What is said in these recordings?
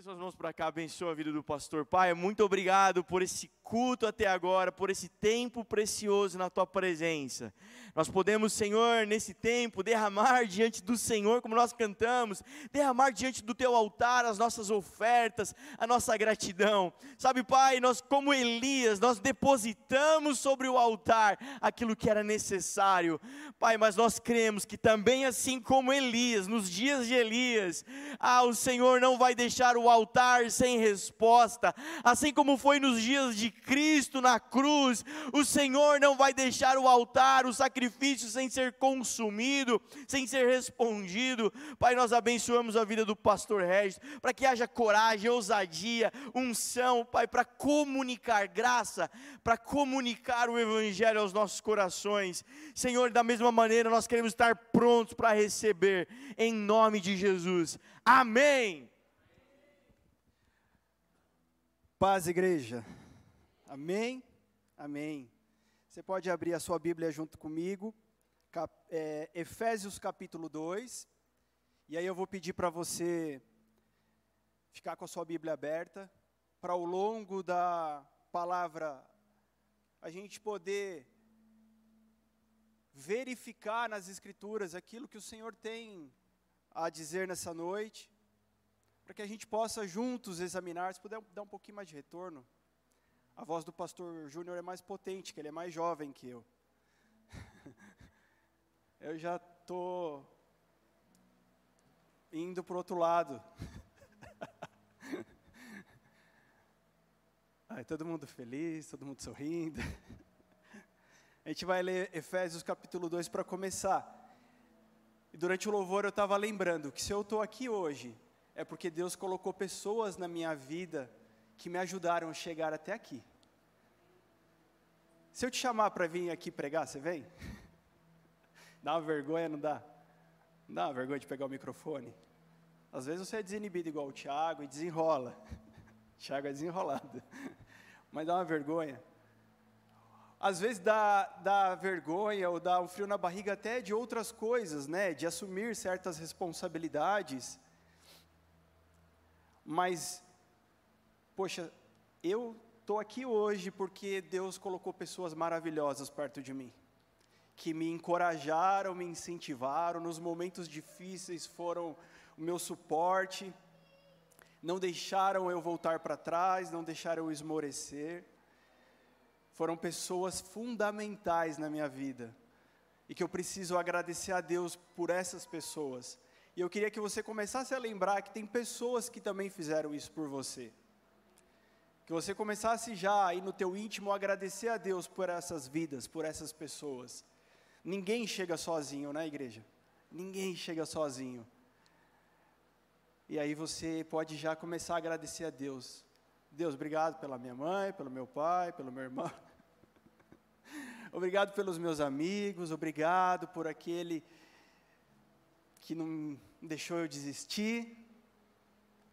Estenda suas mãos para cá, abençoa a vida do pastor. Pai, muito obrigado por esse culto até agora, por esse tempo precioso na tua presença. Nós podemos, Senhor, nesse tempo, derramar diante do Senhor, como nós cantamos, derramar diante do teu altar as nossas ofertas, a nossa gratidão. Sabe, Pai, nós, como Elias, nós depositamos sobre o altar aquilo que era necessário. Pai, mas nós cremos que também, assim como Elias, nos dias de Elias, ah, o Senhor não vai deixar o altar sem resposta, assim como foi nos dias de Cristo na cruz, o Senhor não vai deixar o altar, o sacrifício sem ser consumido, sem ser respondido. Pai, nós abençoamos a vida do pastor Regis, para que haja coragem, ousadia, unção, Pai, para comunicar graça, para comunicar o Evangelho aos nossos corações. Senhor, da mesma maneira, nós queremos estar prontos para receber, em nome de Jesus. Amém. Paz, igreja. Amém? Amém. Você pode abrir a sua Bíblia junto comigo, cap, é, Efésios capítulo 2. E aí eu vou pedir para você ficar com a sua Bíblia aberta, para ao longo da palavra a gente poder verificar nas Escrituras aquilo que o Senhor tem a dizer nessa noite, para que a gente possa juntos examinar, se puder dar um pouquinho mais de retorno. A voz do pastor Júnior é mais potente, que ele é mais jovem que eu. eu já estou indo para o outro lado. Ai, todo mundo feliz, todo mundo sorrindo. A gente vai ler Efésios capítulo 2 para começar. E durante o louvor eu estava lembrando que se eu estou aqui hoje, é porque Deus colocou pessoas na minha vida que me ajudaram a chegar até aqui. Se eu te chamar para vir aqui pregar, você vem? Dá uma vergonha, não dá? Não dá uma vergonha de pegar o microfone? Às vezes você é desinibido igual o Tiago e desenrola. o Tiago é desenrolado. Mas dá uma vergonha. Às vezes dá, dá vergonha ou dá um frio na barriga até de outras coisas, né? De assumir certas responsabilidades. Mas poxa, eu estou aqui hoje porque Deus colocou pessoas maravilhosas perto de mim, que me encorajaram, me incentivaram, nos momentos difíceis foram o meu suporte, não deixaram eu voltar para trás, não deixaram eu esmorecer. Foram pessoas fundamentais na minha vida e que eu preciso agradecer a Deus por essas pessoas. E eu queria que você começasse a lembrar que tem pessoas que também fizeram isso por você. Que você começasse já aí no teu íntimo a agradecer a Deus por essas vidas, por essas pessoas. Ninguém chega sozinho, né, igreja? Ninguém chega sozinho. E aí você pode já começar a agradecer a Deus. Deus, obrigado pela minha mãe, pelo meu pai, pelo meu irmão. obrigado pelos meus amigos, obrigado por aquele que não deixou eu desistir.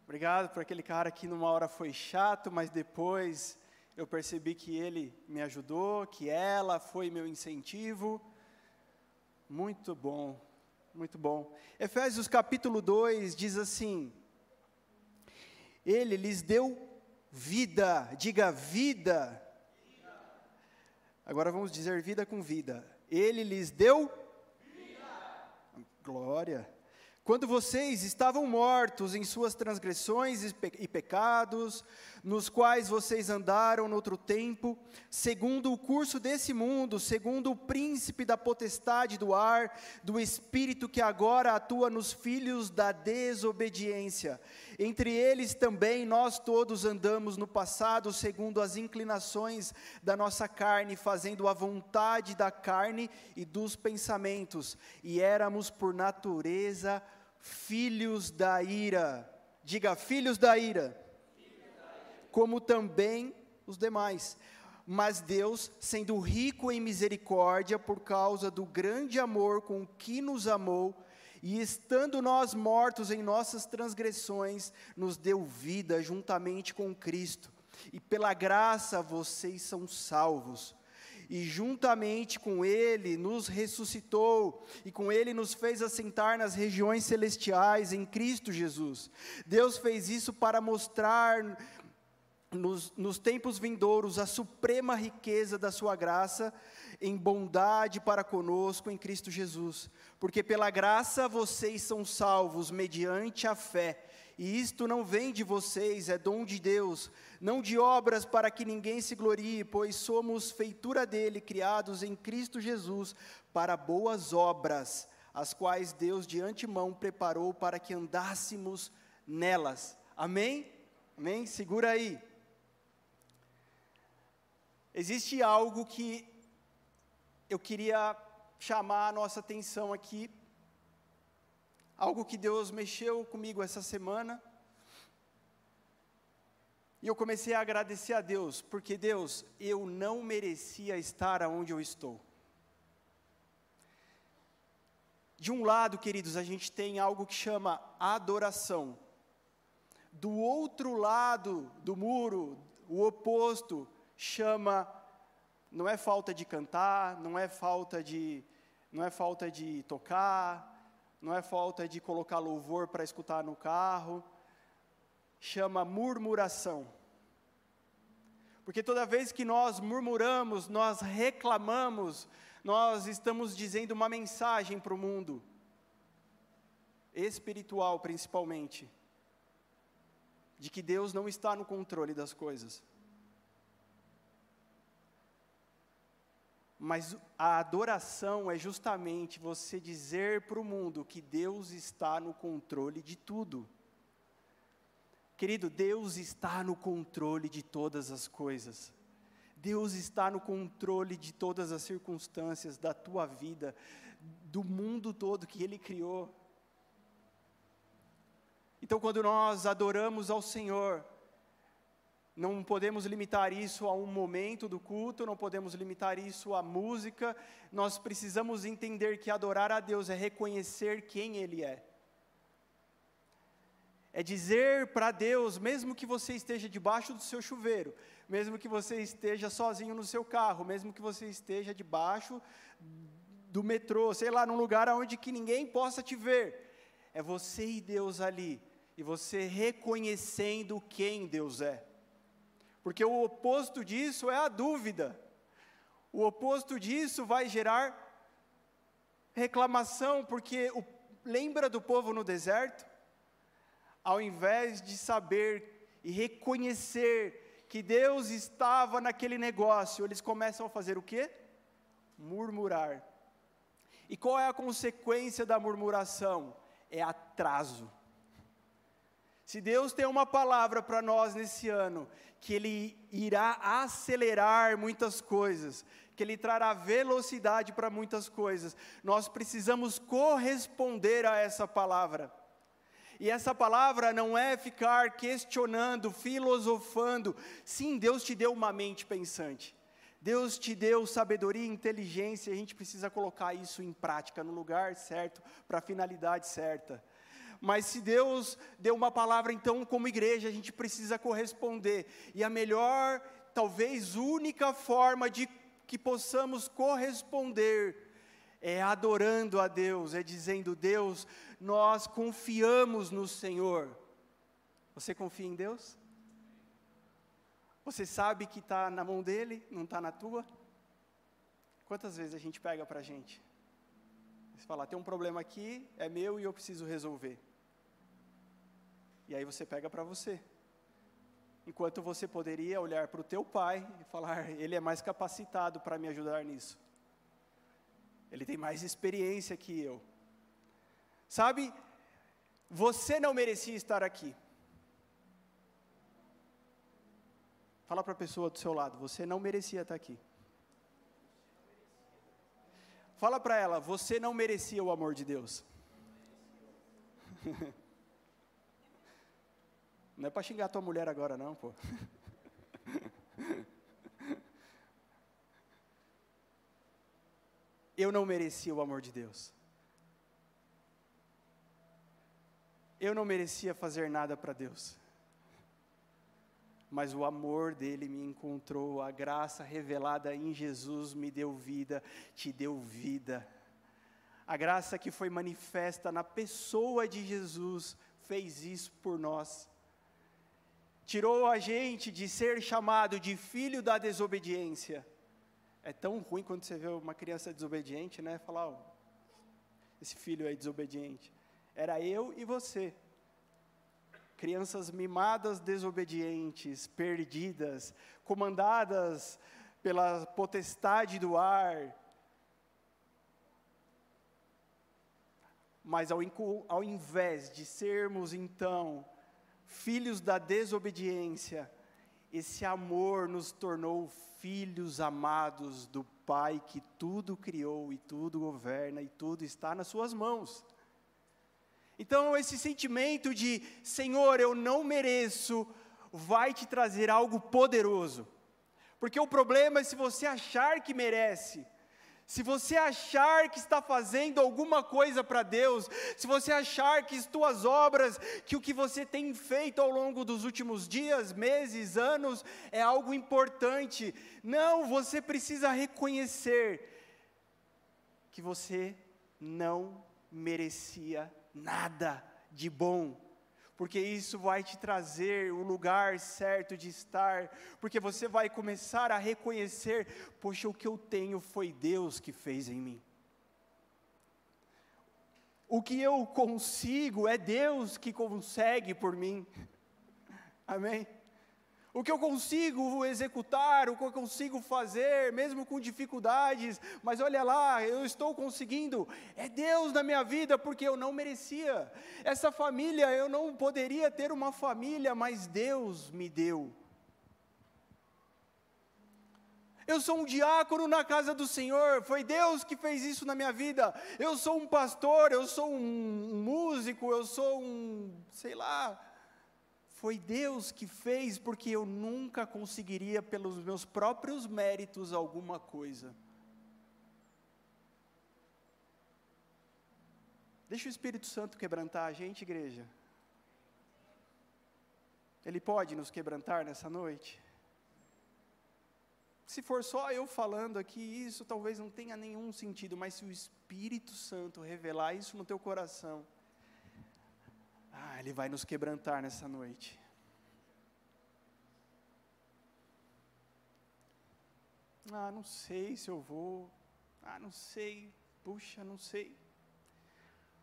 Obrigado por aquele cara que numa hora foi chato, mas depois eu percebi que ele me ajudou, que ela foi meu incentivo. Muito bom, muito bom. Efésios capítulo 2 diz assim: Ele lhes deu vida, diga vida. Agora vamos dizer vida com vida. Ele lhes deu vida. Glória. Quando vocês estavam mortos em suas transgressões e pecados, nos quais vocês andaram no outro tempo, segundo o curso desse mundo, segundo o príncipe da potestade do ar, do espírito que agora atua nos filhos da desobediência. Entre eles também nós todos andamos no passado, segundo as inclinações da nossa carne, fazendo a vontade da carne e dos pensamentos, e éramos por natureza filhos da ira. Diga, filhos da ira. Como também os demais. Mas Deus, sendo rico em misericórdia, por causa do grande amor com que nos amou, e estando nós mortos em nossas transgressões, nos deu vida juntamente com Cristo. E pela graça vocês são salvos e juntamente com Ele nos ressuscitou, e com Ele nos fez assentar nas regiões celestiais em Cristo Jesus. Deus fez isso para mostrar nos, nos tempos vindouros a suprema riqueza da Sua graça em bondade para conosco em Cristo Jesus. Porque pela graça vocês são salvos mediante a fé. E isto não vem de vocês, é dom de Deus, não de obras para que ninguém se glorie, pois somos feitura dele, criados em Cristo Jesus, para boas obras, as quais Deus de antemão preparou para que andássemos nelas. Amém? Amém? Segura aí. Existe algo que eu queria chamar a nossa atenção aqui, algo que Deus mexeu comigo essa semana, e eu comecei a agradecer a Deus, porque Deus, eu não merecia estar onde eu estou. De um lado, queridos, a gente tem algo que chama adoração. Do outro lado do muro, o oposto, chama não é falta de cantar, não é falta de, não é falta de tocar, não é falta de colocar louvor para escutar no carro, chama murmuração. Porque toda vez que nós murmuramos, nós reclamamos, nós estamos dizendo uma mensagem para o mundo, espiritual principalmente, de que Deus não está no controle das coisas. Mas a adoração é justamente você dizer para o mundo que Deus está no controle de tudo. Querido, Deus está no controle de todas as coisas. Deus está no controle de todas as circunstâncias da tua vida, do mundo todo que Ele criou. Então, quando nós adoramos ao Senhor, não podemos limitar isso a um momento do culto, não podemos limitar isso à música. Nós precisamos entender que adorar a Deus é reconhecer quem Ele é. É dizer para Deus, mesmo que você esteja debaixo do seu chuveiro, mesmo que você esteja sozinho no seu carro, mesmo que você esteja debaixo do metrô, sei lá, num lugar onde que ninguém possa te ver, é você e Deus ali, e você reconhecendo quem Deus é. Porque o oposto disso é a dúvida. O oposto disso vai gerar reclamação, porque o, lembra do povo no deserto? Ao invés de saber e reconhecer que Deus estava naquele negócio, eles começam a fazer o quê? Murmurar. E qual é a consequência da murmuração? É atraso. Se Deus tem uma palavra para nós nesse ano, que Ele irá acelerar muitas coisas, que Ele trará velocidade para muitas coisas, nós precisamos corresponder a essa palavra. E essa palavra não é ficar questionando, filosofando. Sim, Deus te deu uma mente pensante. Deus te deu sabedoria e inteligência, a gente precisa colocar isso em prática, no lugar certo, para a finalidade certa. Mas se Deus deu uma palavra, então, como igreja, a gente precisa corresponder. E a melhor, talvez única forma de que possamos corresponder é adorando a Deus, é dizendo: Deus, nós confiamos no Senhor. Você confia em Deus? Você sabe que está na mão dele, não está na tua? Quantas vezes a gente pega para a gente? Você fala, tem um problema aqui, é meu e eu preciso resolver. E aí você pega para você. Enquanto você poderia olhar para o teu pai e falar, ele é mais capacitado para me ajudar nisso. Ele tem mais experiência que eu. Sabe, você não merecia estar aqui. Fala para a pessoa do seu lado, você não merecia estar aqui. Fala para ela, você não merecia o amor de Deus. Não é para xingar tua mulher agora, não, pô. Eu não merecia o amor de Deus. Eu não merecia fazer nada para Deus. mas o amor dele me encontrou, a graça revelada em Jesus me deu vida, te deu vida. A graça que foi manifesta na pessoa de Jesus fez isso por nós. Tirou a gente de ser chamado de filho da desobediência. É tão ruim quando você vê uma criança desobediente, né? Falar, oh, esse filho é desobediente. Era eu e você crianças mimadas, desobedientes, perdidas, comandadas pela potestade do ar. Mas ao, ao invés de sermos então filhos da desobediência, esse amor nos tornou filhos amados do Pai que tudo criou e tudo governa e tudo está nas Suas mãos. Então, esse sentimento de Senhor, eu não mereço, vai te trazer algo poderoso. Porque o problema é se você achar que merece, se você achar que está fazendo alguma coisa para Deus, se você achar que as tuas obras, que o que você tem feito ao longo dos últimos dias, meses, anos, é algo importante. Não, você precisa reconhecer que você não merecia nada de bom, porque isso vai te trazer o lugar certo de estar, porque você vai começar a reconhecer: poxa, o que eu tenho foi Deus que fez em mim. O que eu consigo é Deus que consegue por mim. Amém? O que eu consigo executar, o que eu consigo fazer, mesmo com dificuldades, mas olha lá, eu estou conseguindo, é Deus na minha vida, porque eu não merecia. Essa família, eu não poderia ter uma família, mas Deus me deu. Eu sou um diácono na casa do Senhor, foi Deus que fez isso na minha vida. Eu sou um pastor, eu sou um músico, eu sou um, sei lá, foi Deus que fez, porque eu nunca conseguiria, pelos meus próprios méritos, alguma coisa. Deixa o Espírito Santo quebrantar a gente, igreja. Ele pode nos quebrantar nessa noite? Se for só eu falando aqui, isso talvez não tenha nenhum sentido, mas se o Espírito Santo revelar isso no teu coração, ah, Ele vai nos quebrantar nessa noite. Ah, não sei se eu vou. Ah, não sei. Puxa, não sei.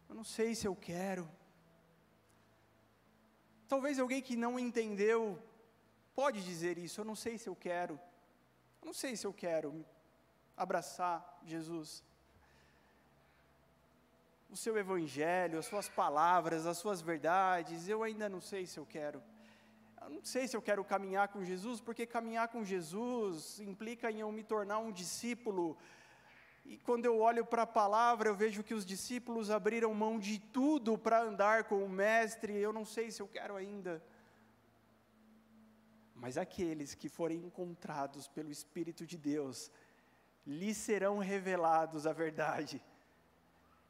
Eu não sei se eu quero. Talvez alguém que não entendeu pode dizer isso. Eu não sei se eu quero. Eu não sei se eu quero abraçar Jesus o seu evangelho, as suas palavras, as suas verdades, eu ainda não sei se eu quero. Eu não sei se eu quero caminhar com Jesus, porque caminhar com Jesus implica em eu me tornar um discípulo. E quando eu olho para a palavra, eu vejo que os discípulos abriram mão de tudo para andar com o Mestre, eu não sei se eu quero ainda. Mas aqueles que forem encontrados pelo Espírito de Deus, lhes serão revelados a verdade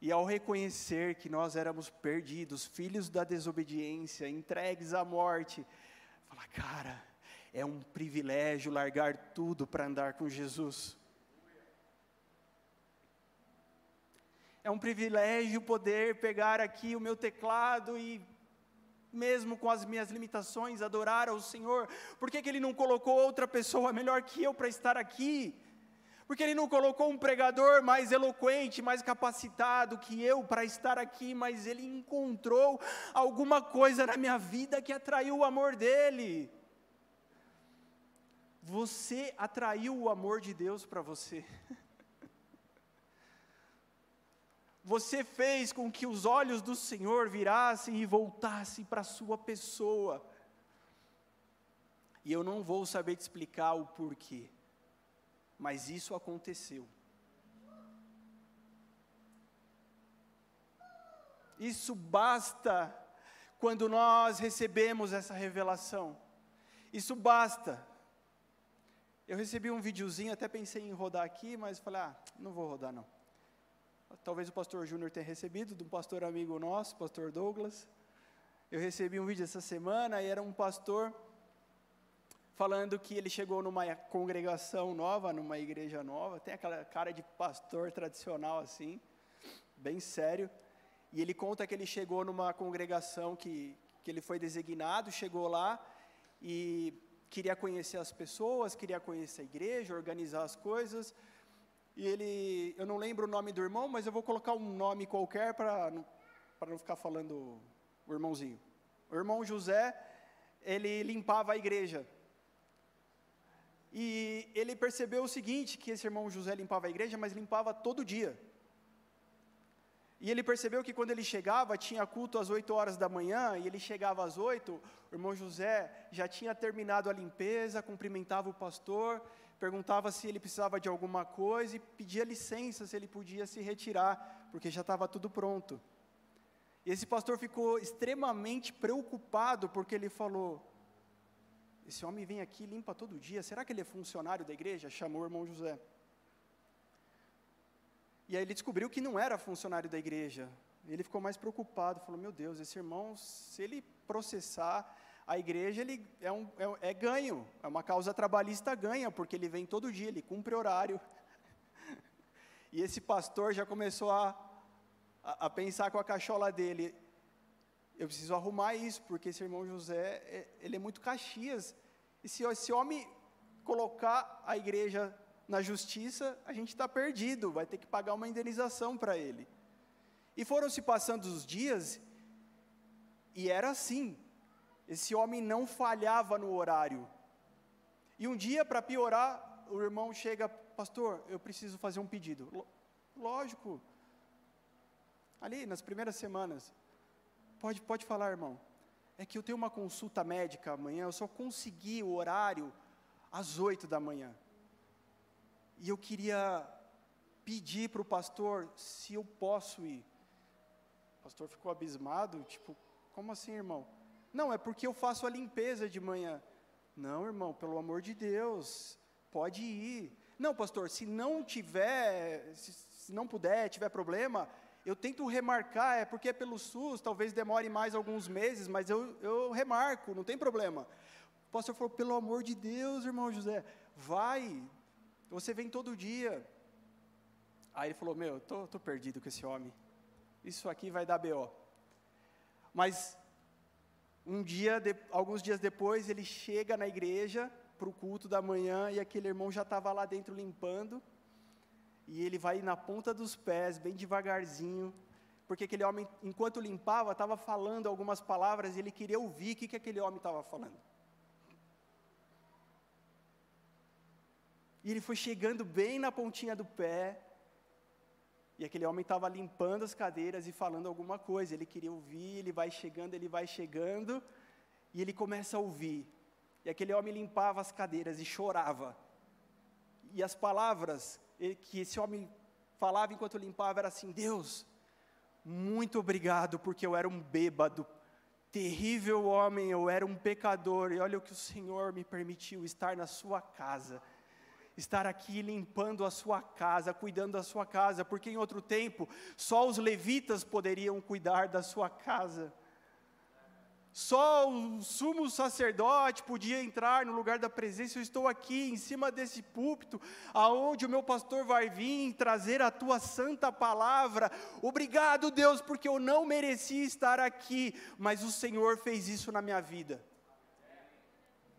e ao reconhecer que nós éramos perdidos, filhos da desobediência, entregues à morte, falar, cara, é um privilégio largar tudo para andar com Jesus. É um privilégio poder pegar aqui o meu teclado e, mesmo com as minhas limitações, adorar ao Senhor. Por que, que Ele não colocou outra pessoa melhor que eu para estar aqui? Porque Ele não colocou um pregador mais eloquente, mais capacitado que eu para estar aqui, mas Ele encontrou alguma coisa na minha vida que atraiu o amor dEle. Você atraiu o amor de Deus para você. Você fez com que os olhos do Senhor virassem e voltassem para a sua pessoa. E eu não vou saber te explicar o porquê mas isso aconteceu. Isso basta quando nós recebemos essa revelação. Isso basta. Eu recebi um videozinho, até pensei em rodar aqui, mas falei, ah, não vou rodar não. Talvez o pastor Júnior tenha recebido, de um pastor amigo nosso, pastor Douglas. Eu recebi um vídeo essa semana e era um pastor falando que ele chegou numa congregação nova, numa igreja nova, tem aquela cara de pastor tradicional assim, bem sério. E ele conta que ele chegou numa congregação que, que ele foi designado, chegou lá e queria conhecer as pessoas, queria conhecer a igreja, organizar as coisas. E ele, eu não lembro o nome do irmão, mas eu vou colocar um nome qualquer para não, não ficar falando o irmãozinho. O irmão José, ele limpava a igreja. E ele percebeu o seguinte, que esse irmão José limpava a igreja, mas limpava todo dia. E ele percebeu que quando ele chegava, tinha culto às 8 horas da manhã, e ele chegava às 8, o irmão José já tinha terminado a limpeza, cumprimentava o pastor, perguntava se ele precisava de alguma coisa e pedia licença se ele podia se retirar, porque já estava tudo pronto. E esse pastor ficou extremamente preocupado, porque ele falou: Esse homem vem aqui limpa todo dia, será que ele é funcionário da igreja? Chamou o irmão José. E aí ele descobriu que não era funcionário da igreja. Ele ficou mais preocupado, falou: Meu Deus, esse irmão, se ele processar a igreja, ele é, um, é, é ganho, é uma causa trabalhista ganha, porque ele vem todo dia, ele cumpre horário. e esse pastor já começou a, a, a pensar com a cachola dele: Eu preciso arrumar isso, porque esse irmão José, é, ele é muito caxias. E se esse homem colocar a igreja na justiça, a gente está perdido, vai ter que pagar uma indenização para ele. E foram se passando os dias, e era assim: esse homem não falhava no horário. E um dia, para piorar, o irmão chega, pastor, eu preciso fazer um pedido. Lógico. Ali, nas primeiras semanas. Pode, pode falar, irmão. É que eu tenho uma consulta médica amanhã, eu só consegui o horário às oito da manhã. E eu queria pedir para o pastor se eu posso ir. O pastor ficou abismado, tipo, como assim, irmão? Não, é porque eu faço a limpeza de manhã. Não, irmão, pelo amor de Deus, pode ir. Não, pastor, se não tiver, se, se não puder, tiver problema, eu tento remarcar, é porque é pelo SUS, talvez demore mais alguns meses, mas eu, eu remarco, não tem problema. O pastor falou, pelo amor de Deus, irmão José, vai, você vem todo dia. Aí ele falou: Meu, tô, tô perdido com esse homem. Isso aqui vai dar BO. Mas um dia, de, alguns dias depois, ele chega na igreja para o culto da manhã e aquele irmão já estava lá dentro limpando. E ele vai na ponta dos pés, bem devagarzinho, porque aquele homem, enquanto limpava, estava falando algumas palavras e ele queria ouvir o que, que aquele homem estava falando. E ele foi chegando bem na pontinha do pé. E aquele homem estava limpando as cadeiras e falando alguma coisa. Ele queria ouvir, ele vai chegando, ele vai chegando. E ele começa a ouvir. E aquele homem limpava as cadeiras e chorava. E as palavras que esse homem falava enquanto limpava era assim: Deus, muito obrigado, porque eu era um bêbado, terrível homem, eu era um pecador, e olha o que o Senhor me permitiu estar na sua casa estar aqui limpando a sua casa, cuidando da sua casa, porque em outro tempo só os levitas poderiam cuidar da sua casa. Só o sumo sacerdote podia entrar no lugar da presença. Eu estou aqui em cima desse púlpito, aonde o meu pastor vai vir trazer a tua santa palavra. Obrigado, Deus, porque eu não merecia estar aqui, mas o Senhor fez isso na minha vida.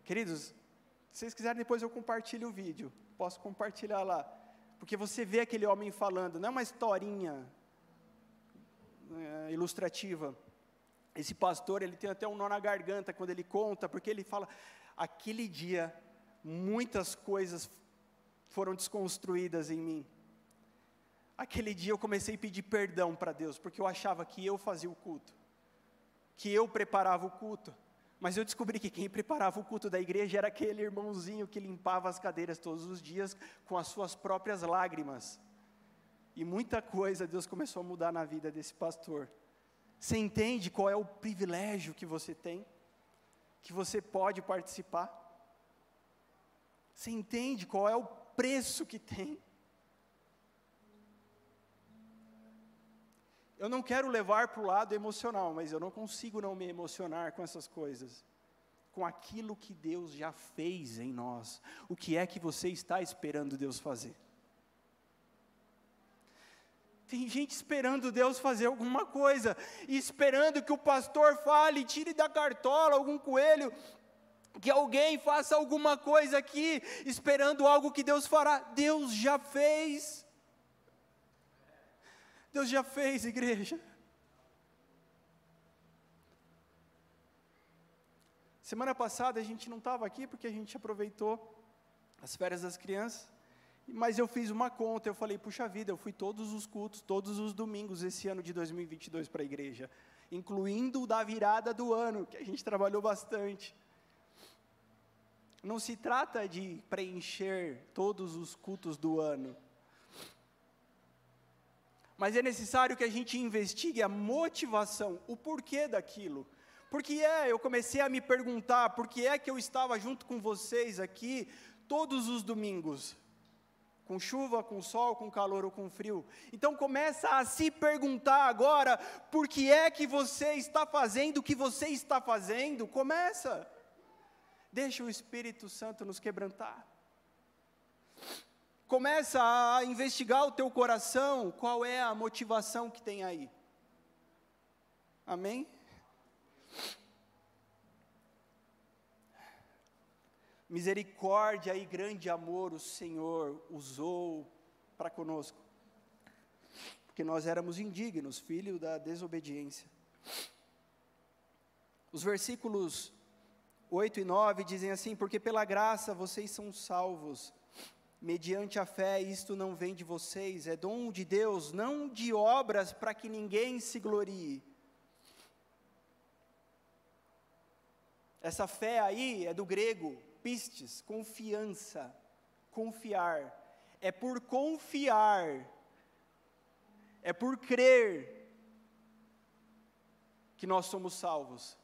Queridos, se vocês quiserem, depois eu compartilho o vídeo posso compartilhar lá. Porque você vê aquele homem falando, não é uma historinha é, ilustrativa. Esse pastor, ele tem até um nó na garganta quando ele conta, porque ele fala: aquele dia, muitas coisas foram desconstruídas em mim. Aquele dia eu comecei a pedir perdão para Deus, porque eu achava que eu fazia o culto, que eu preparava o culto. Mas eu descobri que quem preparava o culto da igreja era aquele irmãozinho que limpava as cadeiras todos os dias com as suas próprias lágrimas. E muita coisa Deus começou a mudar na vida desse pastor. Você entende qual é o privilégio que você tem? Que você pode participar? Você entende qual é o preço que tem? eu não quero levar para o lado emocional, mas eu não consigo não me emocionar com essas coisas. com aquilo que Deus já fez em nós. O que é que você está esperando Deus fazer? Tem gente esperando Deus fazer alguma coisa, esperando que o pastor fale, tire da cartola algum coelho, que alguém faça alguma coisa aqui, esperando algo que Deus fará. Deus já fez. Deus já fez, igreja. Semana passada a gente não estava aqui porque a gente aproveitou as férias das crianças, mas eu fiz uma conta, eu falei, puxa vida, eu fui todos os cultos, todos os domingos esse ano de 2022 para a igreja, incluindo o da virada do ano, que a gente trabalhou bastante. Não se trata de preencher todos os cultos do ano, mas é necessário que a gente investigue a motivação, o porquê daquilo. Porque é, eu comecei a me perguntar, por que é que eu estava junto com vocês aqui todos os domingos? Com chuva, com sol, com calor ou com frio. Então começa a se perguntar agora, por que é que você está fazendo o que você está fazendo? Começa. Deixa o Espírito Santo nos quebrantar. Começa a investigar o teu coração, qual é a motivação que tem aí. Amém? Misericórdia e grande amor o Senhor usou para conosco, porque nós éramos indignos, filho da desobediência. Os versículos 8 e 9 dizem assim: Porque pela graça vocês são salvos, mediante a fé, isto não vem de vocês, é dom de Deus, não de obras para que ninguém se glorie. Essa fé aí é do grego pistes, confiança, confiar. É por confiar, é por crer que nós somos salvos.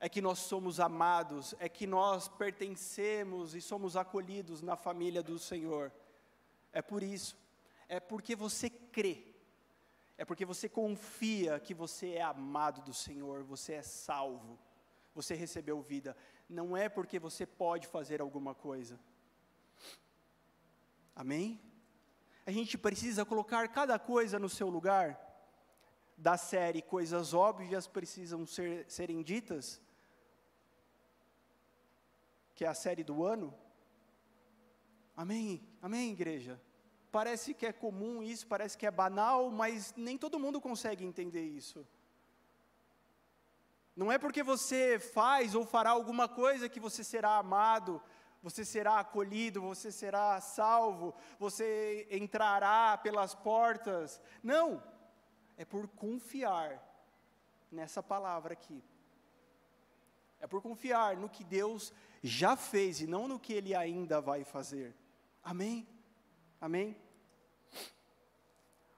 É que nós somos amados, é que nós pertencemos e somos acolhidos na família do Senhor. É por isso, é porque você crê, é porque você confia que você é amado do Senhor, você é salvo, você recebeu vida não é porque você pode fazer alguma coisa. Amém? A gente precisa colocar cada coisa no seu lugar. Da série Coisas Óbvias Precisam ser, Serem Ditas, que é a série do ano. Amém? Amém, igreja? Parece que é comum isso, parece que é banal, mas nem todo mundo consegue entender isso. Não é porque você faz ou fará alguma coisa que você será amado, você será acolhido, você será salvo, você entrará pelas portas. Não, é por confiar nessa palavra aqui. É por confiar no que Deus já fez e não no que Ele ainda vai fazer. Amém? Amém?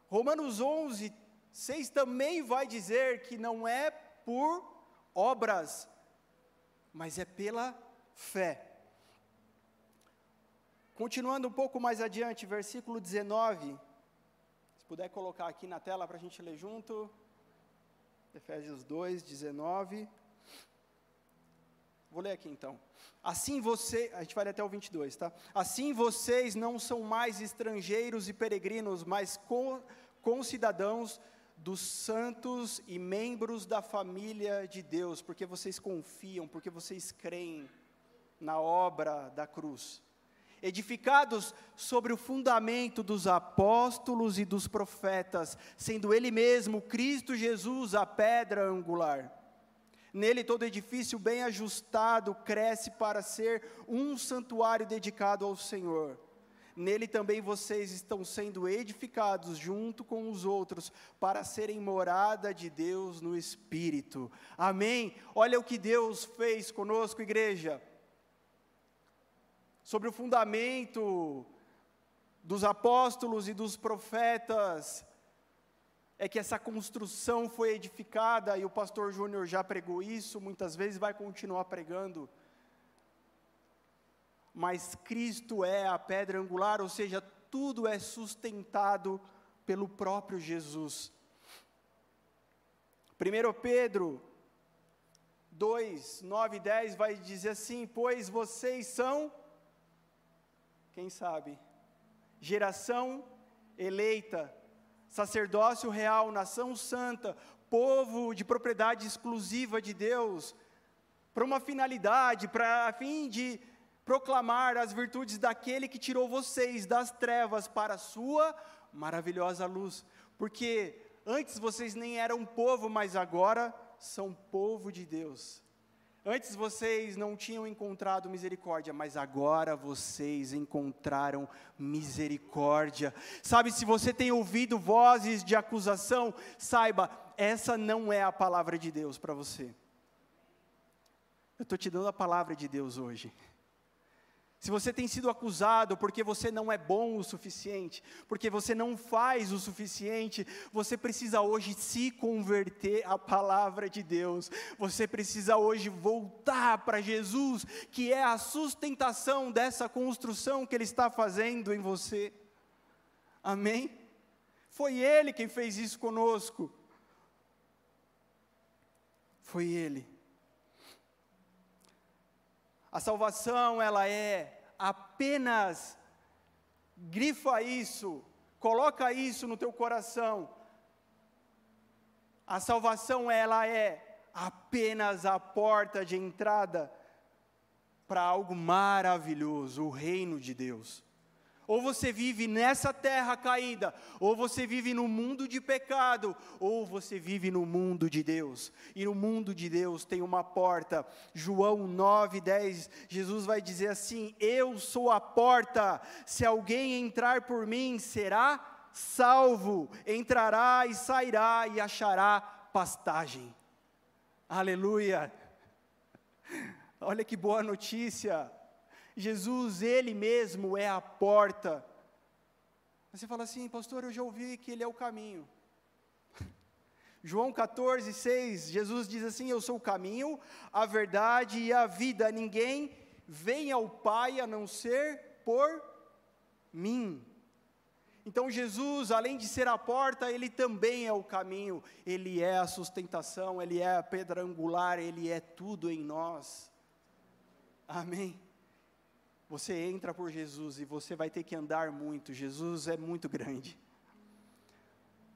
Romanos 11, 6 também vai dizer que não é por obras, mas é pela fé. Continuando um pouco mais adiante, versículo 19. Se puder colocar aqui na tela para a gente ler junto. Efésios 2, 19. Vou ler aqui então. Assim você, a gente vai ler até o 22, tá? Assim vocês não são mais estrangeiros e peregrinos, mas concidadãos dos santos e membros da família de Deus, porque vocês confiam, porque vocês creem na obra da cruz. Edificados sobre o fundamento dos apóstolos e dos profetas, sendo Ele mesmo, Cristo Jesus, a pedra angular. Nele todo edifício bem ajustado cresce para ser um santuário dedicado ao Senhor Nele também vocês estão sendo edificados junto com os outros para serem morada de Deus no Espírito. Amém? Olha o que Deus fez conosco, igreja. Sobre o fundamento dos apóstolos e dos profetas, é que essa construção foi edificada, e o pastor Júnior já pregou isso, muitas vezes vai continuar pregando mas Cristo é a pedra angular, ou seja, tudo é sustentado pelo próprio Jesus. 1 Pedro 2, 9 e 10 vai dizer assim: Pois vocês são, quem sabe, geração eleita, sacerdócio real, nação santa, povo de propriedade exclusiva de Deus, para uma finalidade, para a fim de proclamar as virtudes daquele que tirou vocês das trevas para a sua maravilhosa luz. Porque antes vocês nem eram povo, mas agora são povo de Deus. Antes vocês não tinham encontrado misericórdia, mas agora vocês encontraram misericórdia. Sabe, se você tem ouvido vozes de acusação, saiba, essa não é a palavra de Deus para você. Eu estou te dando a palavra de Deus hoje. Se você tem sido acusado porque você não é bom o suficiente, porque você não faz o suficiente, você precisa hoje se converter à palavra de Deus. Você precisa hoje voltar para Jesus, que é a sustentação dessa construção que Ele está fazendo em você. Amém? Foi Ele quem fez isso conosco. Foi Ele. A salvação, ela é apenas, grifa isso, coloca isso no teu coração. A salvação, ela é apenas a porta de entrada para algo maravilhoso, o reino de Deus. Ou você vive nessa terra caída, ou você vive no mundo de pecado, ou você vive no mundo de Deus. E no mundo de Deus tem uma porta. João 9, 10, Jesus vai dizer assim: Eu sou a porta, se alguém entrar por mim, será salvo, entrará e sairá e achará pastagem. Aleluia! Olha que boa notícia. Jesus, Ele mesmo é a porta. Você fala assim, pastor, eu já ouvi que Ele é o caminho. João 14, 6, Jesus diz assim: Eu sou o caminho, a verdade e a vida. Ninguém vem ao Pai a não ser por mim. Então, Jesus, além de ser a porta, Ele também é o caminho, Ele é a sustentação, Ele é a pedra angular, Ele é tudo em nós. Amém. Você entra por Jesus e você vai ter que andar muito. Jesus é muito grande.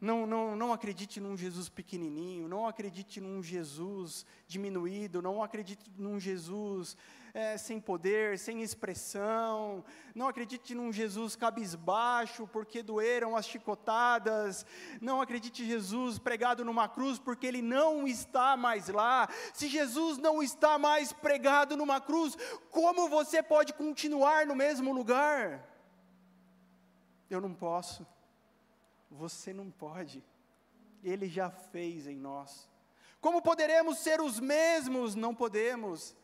Não, não, não acredite num Jesus pequenininho, não acredite num Jesus diminuído, não acredite num Jesus é, sem poder, sem expressão, não acredite num Jesus cabisbaixo porque doeram as chicotadas, não acredite em Jesus pregado numa cruz porque ele não está mais lá. Se Jesus não está mais pregado numa cruz, como você pode continuar no mesmo lugar? Eu não posso. Você não pode. Ele já fez em nós. Como poderemos ser os mesmos? Não podemos.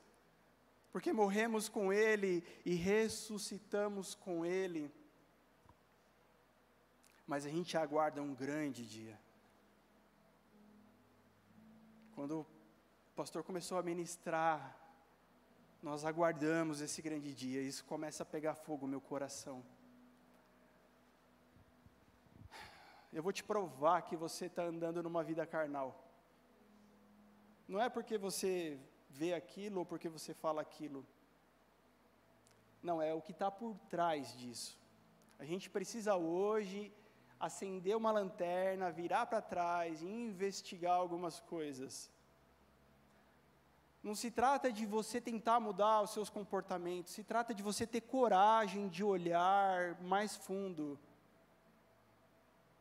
Porque morremos com Ele e ressuscitamos com Ele. Mas a gente aguarda um grande dia. Quando o pastor começou a ministrar, nós aguardamos esse grande dia. Isso começa a pegar fogo no meu coração. Eu vou te provar que você está andando numa vida carnal. Não é porque você vê aquilo ou porque você fala aquilo. Não, é o que está por trás disso. A gente precisa hoje acender uma lanterna, virar para trás e investigar algumas coisas. Não se trata de você tentar mudar os seus comportamentos, se trata de você ter coragem de olhar mais fundo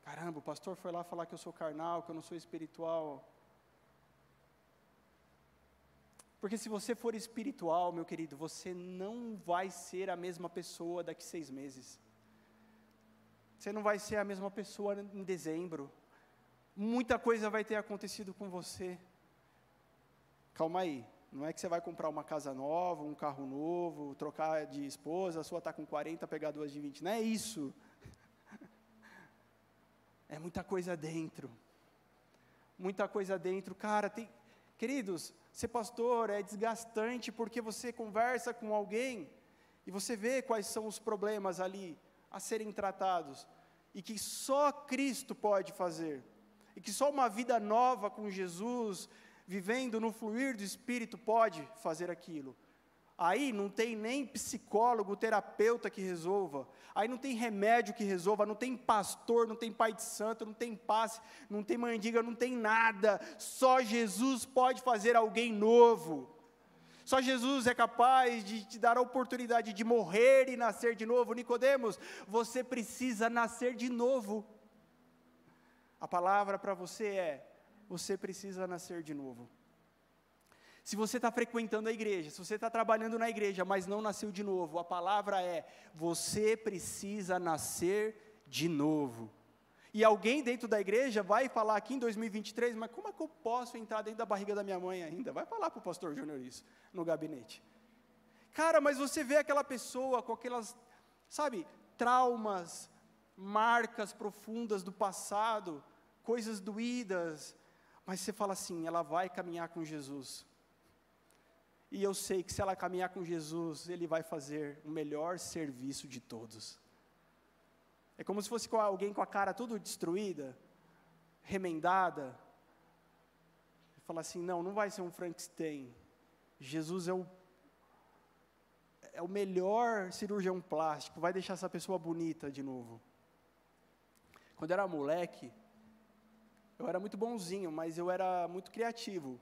Caramba, o pastor foi lá falar que eu sou carnal, que eu não sou espiritual. Porque se você for espiritual, meu querido, você não vai ser a mesma pessoa daqui seis meses. Você não vai ser a mesma pessoa em dezembro. Muita coisa vai ter acontecido com você. Calma aí. Não é que você vai comprar uma casa nova, um carro novo, trocar de esposa, a sua está com 40, pegar duas de 20. Não é isso. É muita coisa dentro. Muita coisa dentro. Cara, tem. Queridos, ser pastor é desgastante porque você conversa com alguém e você vê quais são os problemas ali a serem tratados e que só Cristo pode fazer. E que só uma vida nova com Jesus vivendo no fluir do Espírito, pode fazer aquilo. Aí não tem nem psicólogo, terapeuta que resolva. Aí não tem remédio que resolva, não tem pastor, não tem pai de santo, não tem passe, não tem mandiga, não tem nada. Só Jesus pode fazer alguém novo. Só Jesus é capaz de te dar a oportunidade de morrer e nascer de novo. Nicodemos, você precisa nascer de novo. A palavra para você é: você precisa nascer de novo. Se você está frequentando a igreja, se você está trabalhando na igreja, mas não nasceu de novo, a palavra é: você precisa nascer de novo. E alguém dentro da igreja vai falar aqui em 2023, mas como é que eu posso entrar dentro da barriga da minha mãe ainda? Vai falar para o pastor Júnior isso, no gabinete. Cara, mas você vê aquela pessoa com aquelas, sabe, traumas, marcas profundas do passado, coisas doídas, mas você fala assim: ela vai caminhar com Jesus. E eu sei que se ela caminhar com Jesus, Ele vai fazer o melhor serviço de todos. É como se fosse alguém com a cara toda destruída, remendada. E falar assim: não, não vai ser um Frankenstein. Jesus é o, é o melhor cirurgião plástico, vai deixar essa pessoa bonita de novo. Quando eu era moleque, eu era muito bonzinho, mas eu era muito criativo.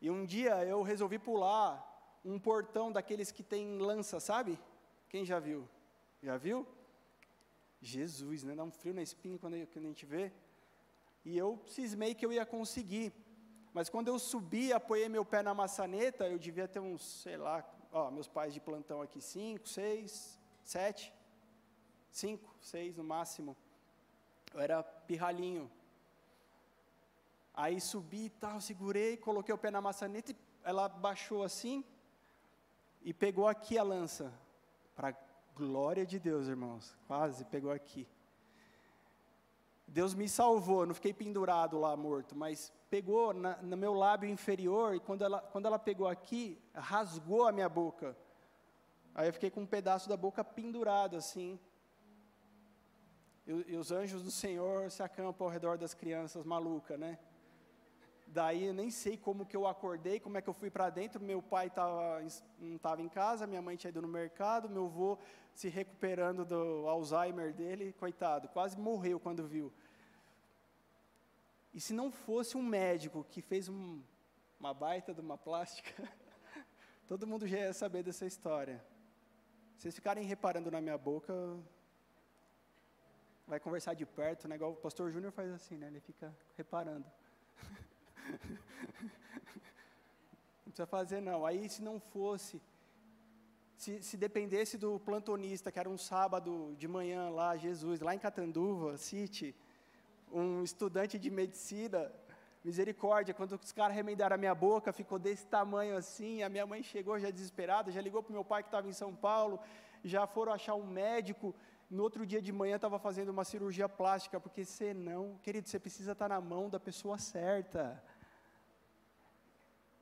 E um dia eu resolvi pular um portão daqueles que tem lança, sabe? Quem já viu? Já viu? Jesus, né? Dá um frio na espinha quando, a gente vê. E eu cismei que eu ia conseguir. Mas quando eu subi, apoiei meu pé na maçaneta, eu devia ter uns, sei lá, ó, meus pais de plantão aqui, cinco, seis, sete, cinco, seis no máximo. Eu era pirralhinho. Aí subi e tal, segurei, coloquei o pé na maçaneta e ela baixou assim e pegou aqui a lança. Para glória de Deus, irmãos. Quase pegou aqui. Deus me salvou, não fiquei pendurado lá morto, mas pegou na, no meu lábio inferior e quando ela, quando ela pegou aqui, rasgou a minha boca. Aí eu fiquei com um pedaço da boca pendurado assim. E, e os anjos do Senhor se acampam ao redor das crianças malucas, né? Daí nem sei como que eu acordei, como é que eu fui para dentro. Meu pai tava, não estava em casa, minha mãe tinha ido no mercado, meu avô se recuperando do Alzheimer dele, coitado, quase morreu quando viu. E se não fosse um médico que fez um, uma baita de uma plástica, todo mundo já ia saber dessa história. Se vocês ficarem reparando na minha boca, vai conversar de perto, né? Igual o pastor Júnior faz assim, né? Ele fica reparando. Não precisa fazer não. Aí se não fosse, se, se dependesse do plantonista, que era um sábado de manhã lá, Jesus, lá em Catanduva, City, um estudante de medicina, misericórdia, quando os caras remendaram a minha boca, ficou desse tamanho assim, a minha mãe chegou já desesperada, já ligou para o meu pai que estava em São Paulo, já foram achar um médico, no outro dia de manhã estava fazendo uma cirurgia plástica, porque senão, querido, você precisa estar na mão da pessoa certa.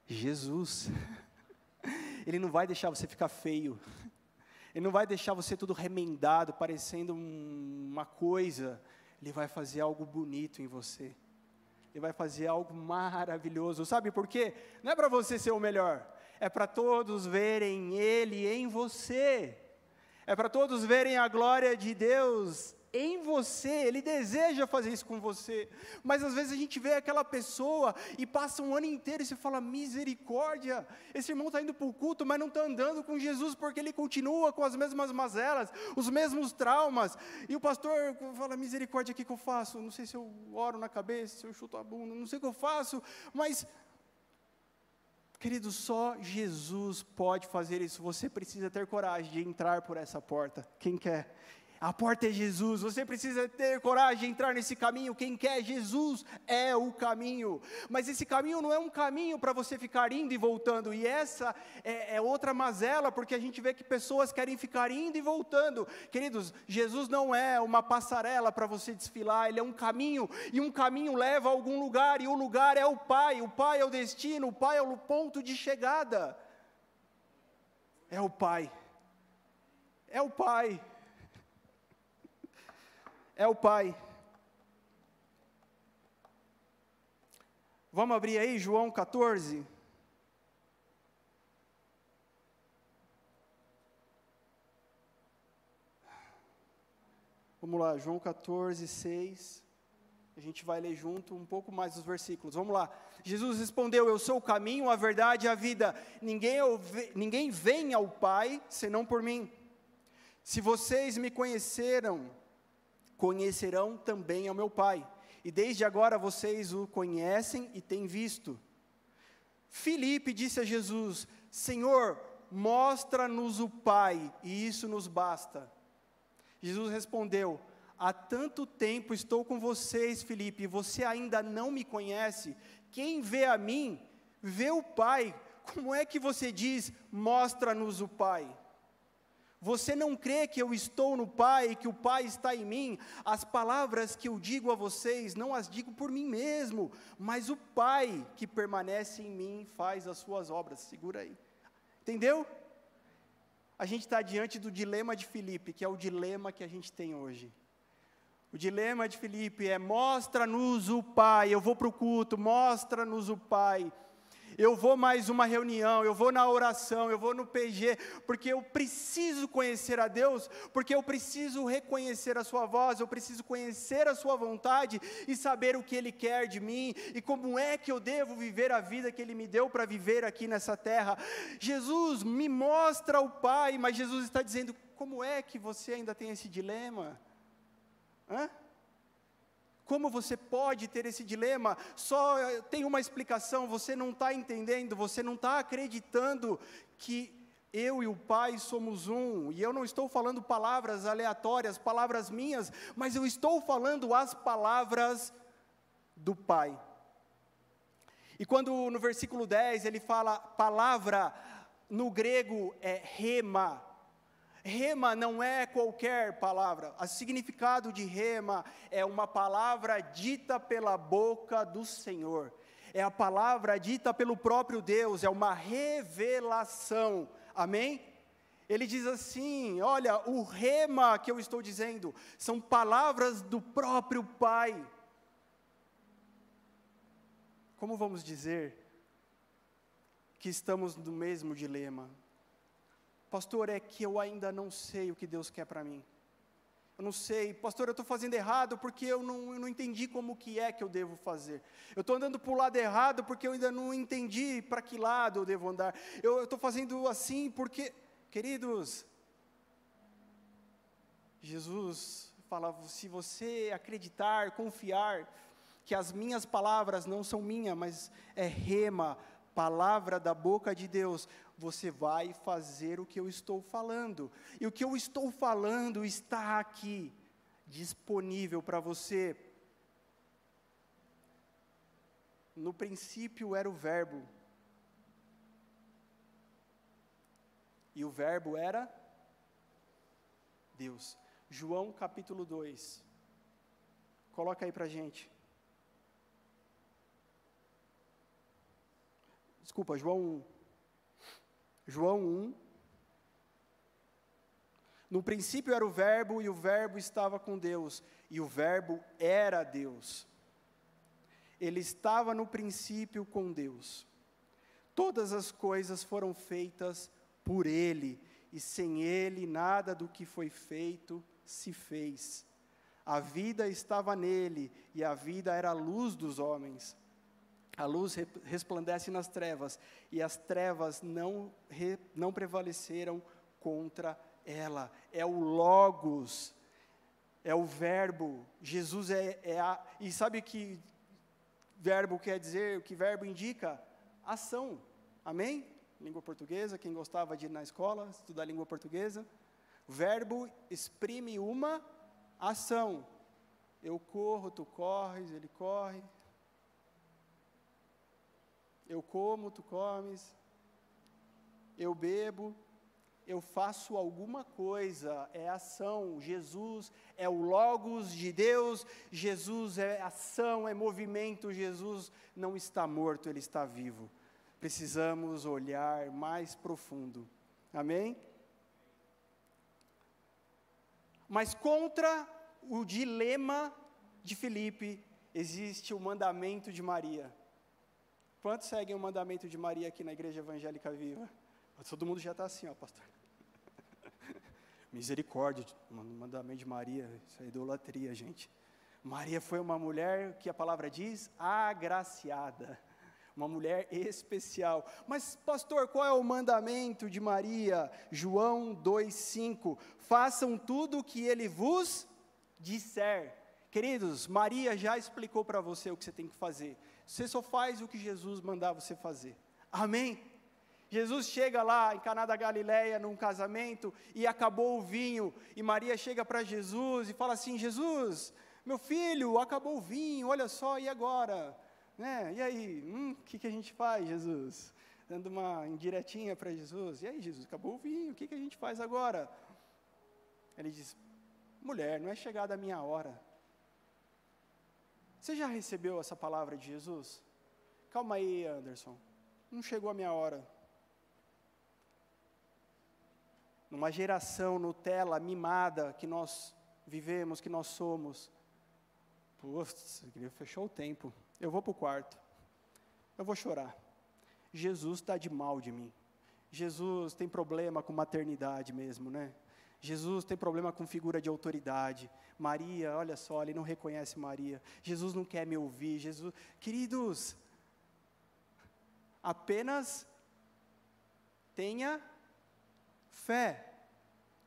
Jesus. Ele não vai deixar você ficar feio. Ele não vai deixar você tudo remendado, parecendo uma coisa. Ele vai fazer algo bonito em você. Ele vai fazer algo maravilhoso. Sabe por quê? Não é para você ser o melhor. É para todos verem Ele em você. É para todos verem a glória de Deus em você, Ele deseja fazer isso com você, mas às vezes a gente vê aquela pessoa e passa um ano inteiro e você fala: misericórdia, esse irmão está indo para o culto, mas não está andando com Jesus porque ele continua com as mesmas mazelas, os mesmos traumas, e o pastor fala: misericórdia, o que, que eu faço? Não sei se eu oro na cabeça, se eu chuto a bunda, não sei o que eu faço, mas Querido, só Jesus pode fazer isso. Você precisa ter coragem de entrar por essa porta. Quem quer? A porta é Jesus. Você precisa ter coragem de entrar nesse caminho. Quem quer Jesus é o caminho. Mas esse caminho não é um caminho para você ficar indo e voltando. E essa é, é, outra mazela, porque a gente vê que pessoas querem ficar indo e voltando. Queridos, Jesus não é uma passarela para você desfilar. Ele é um caminho. E um caminho leva a algum lugar. E o lugar é o Pai. O Pai é o destino. O Pai é o ponto de chegada. É o Pai. É o Pai é o Pai. Vamos abrir aí João 14. Vamos lá, João 14, 6. A gente vai ler junto um pouco mais os versículos. Vamos lá. Jesus respondeu: Eu sou o caminho, a verdade e a vida. Ninguém, ninguém vem ao Pai senão por mim. Se vocês me conheceram, conhecerão também ao meu Pai. E desde agora vocês o conhecem e têm visto. Filipe disse a Jesus: Senhor, mostra-nos o Pai, e isso nos basta. Jesus respondeu: Há tanto tempo estou com vocês, Felipe, e você ainda não me conhece. Quem vê a mim, vê o Pai. Como é que você diz, mostra-nos o Pai? Você não crê que eu estou no Pai e que o Pai está em mim? As palavras que eu digo a vocês, não as digo por mim mesmo, mas o Pai que permanece em mim faz as suas obras. Segura aí. Entendeu? A gente está diante do dilema de Filipe, que é o dilema que a gente tem hoje. O dilema de Filipe é: mostra-nos o Pai. Eu vou para o culto, mostra-nos o Pai. Eu vou mais uma reunião, eu vou na oração, eu vou no PG, porque eu preciso conhecer a Deus, porque eu preciso reconhecer a Sua voz, eu preciso conhecer a Sua vontade e saber o que Ele quer de mim e como é que eu devo viver a vida que Ele me deu para viver aqui nessa terra. Jesus me mostra o Pai, mas Jesus está dizendo: como é que você ainda tem esse dilema? Hã? Como você pode ter esse dilema? Só eh, tem uma explicação: você não está entendendo, você não está acreditando que eu e o Pai somos um. E eu não estou falando palavras aleatórias, palavras minhas, mas eu estou falando as palavras do Pai. E quando no versículo 10 ele fala palavra, no grego é rema, Rema não é qualquer palavra. O significado de rema é uma palavra dita pela boca do Senhor. É a palavra dita pelo próprio Deus, é uma revelação. Amém? Ele diz assim: Olha, o rema que eu estou dizendo são palavras do próprio Pai. Como vamos dizer que estamos no mesmo dilema? Pastor, é que eu ainda não sei o que Deus quer para mim. Eu não sei, pastor, eu estou fazendo errado porque eu não, eu não entendi como que é que eu devo fazer. Eu estou andando para o lado errado porque eu ainda não entendi para que lado eu devo andar. Eu estou fazendo assim porque, queridos, Jesus fala: se você acreditar, confiar, que as minhas palavras não são minhas, mas é rema, palavra da boca de Deus, você vai fazer o que eu estou falando. E o que eu estou falando está aqui, disponível para você. No princípio era o Verbo. E o Verbo era Deus. João capítulo 2. Coloca aí para gente. Desculpa, João 1. João 1. No princípio era o Verbo, e o Verbo estava com Deus, e o Verbo era Deus. Ele estava no princípio com Deus. Todas as coisas foram feitas por Ele, e sem Ele nada do que foi feito se fez. A vida estava nele, e a vida era a luz dos homens. A luz resplandece nas trevas, e as trevas não, re, não prevaleceram contra ela. É o Logos, é o Verbo. Jesus é, é a. E sabe o que verbo quer dizer? O que verbo indica? Ação. Amém? Língua portuguesa, quem gostava de ir na escola, estudar língua portuguesa. Verbo exprime uma ação. Eu corro, tu corres, ele corre, eu como, tu comes. Eu bebo, eu faço alguma coisa, é ação. Jesus é o Logos de Deus, Jesus é ação, é movimento. Jesus não está morto, ele está vivo. Precisamos olhar mais profundo. Amém? Mas contra o dilema de Filipe existe o mandamento de Maria. Quantos seguem o mandamento de Maria aqui na Igreja Evangélica Viva? Todo mundo já está assim, ó, pastor. Misericórdia, mandamento de Maria, isso é idolatria, gente. Maria foi uma mulher que a palavra diz agraciada, uma mulher especial. Mas, pastor, qual é o mandamento de Maria? João 2,5: Façam tudo o que ele vos disser. Queridos, Maria já explicou para você o que você tem que fazer. Você só faz o que Jesus mandar você fazer. Amém? Jesus chega lá em Caná da Galileia num casamento e acabou o vinho e Maria chega para Jesus e fala assim: Jesus, meu filho, acabou o vinho, olha só, e agora? Né? E aí, o hum, que, que a gente faz, Jesus? Dando uma indiretinha para Jesus. E aí, Jesus, acabou o vinho, o que, que a gente faz agora? Ele diz: Mulher, não é chegada a minha hora. Você já recebeu essa palavra de Jesus? Calma aí, Anderson. Não chegou a minha hora. Numa geração Nutella mimada que nós vivemos, que nós somos, Putz, fechou o tempo. Eu vou para o quarto. Eu vou chorar. Jesus está de mal de mim. Jesus tem problema com maternidade mesmo, né? Jesus tem problema com figura de autoridade. Maria, olha só, ele não reconhece Maria. Jesus não quer me ouvir. Jesus, queridos, apenas tenha fé,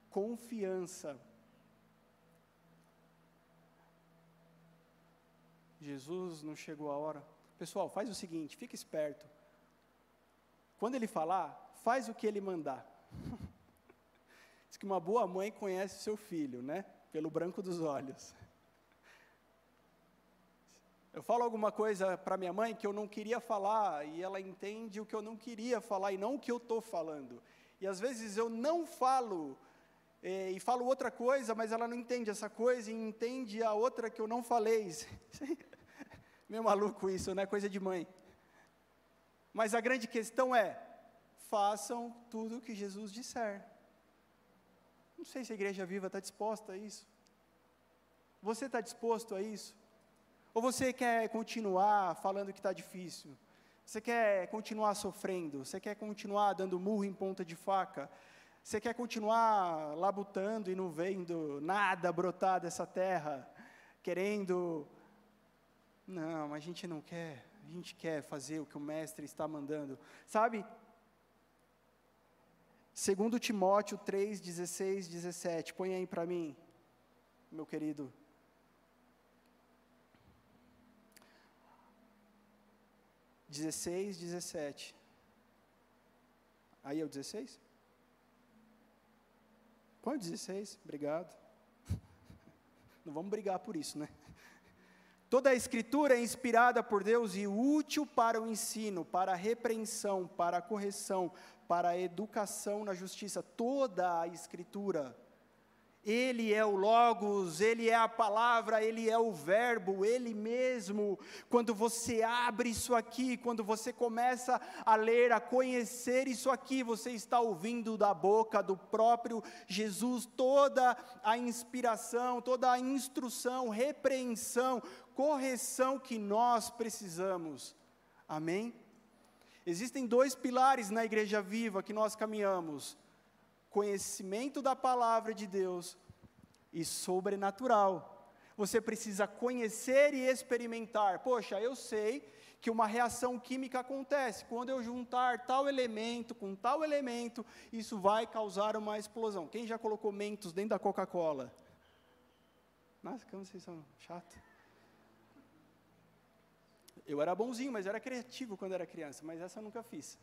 confiança. Jesus não chegou a hora. Pessoal, faz o seguinte, fica esperto. Quando ele falar, faz o que ele mandar. Diz que uma boa mãe conhece seu filho, né? Pelo branco dos olhos. Eu falo alguma coisa para minha mãe que eu não queria falar e ela entende o que eu não queria falar e não o que eu estou falando. E às vezes eu não falo é, e falo outra coisa, mas ela não entende essa coisa e entende a outra que eu não falei. Meio maluco isso, né? Coisa de mãe. Mas a grande questão é: façam tudo o que Jesus disser. Não sei se a igreja viva está disposta a isso. Você está disposto a isso? Ou você quer continuar falando que está difícil? Você quer continuar sofrendo? Você quer continuar dando murro em ponta de faca? Você quer continuar labutando e não vendo nada brotar dessa terra? Querendo não, a gente não quer. A gente quer fazer o que o mestre está mandando. Sabe? Segundo Timóteo 3, 16, 17. Põe aí para mim, meu querido. Dezesseis, dezessete. Aí é o 16? Põe o 16, obrigado. Não vamos brigar por isso, né? Toda a escritura é inspirada por Deus e útil para o ensino, para a repreensão, para a correção, para a educação na justiça. Toda a escritura. Ele é o Logos, Ele é a palavra, Ele é o Verbo, Ele mesmo. Quando você abre isso aqui, quando você começa a ler, a conhecer isso aqui, você está ouvindo da boca do próprio Jesus toda a inspiração, toda a instrução, repreensão, correção que nós precisamos. Amém? Existem dois pilares na igreja viva que nós caminhamos: conhecimento da palavra de Deus e sobrenatural. Você precisa conhecer e experimentar. Poxa, eu sei que uma reação química acontece. Quando eu juntar tal elemento com tal elemento, isso vai causar uma explosão. Quem já colocou mentos dentro da Coca-Cola? Nossa, como vocês são chatos. Eu era bonzinho, mas era criativo quando era criança, mas essa eu nunca fiz.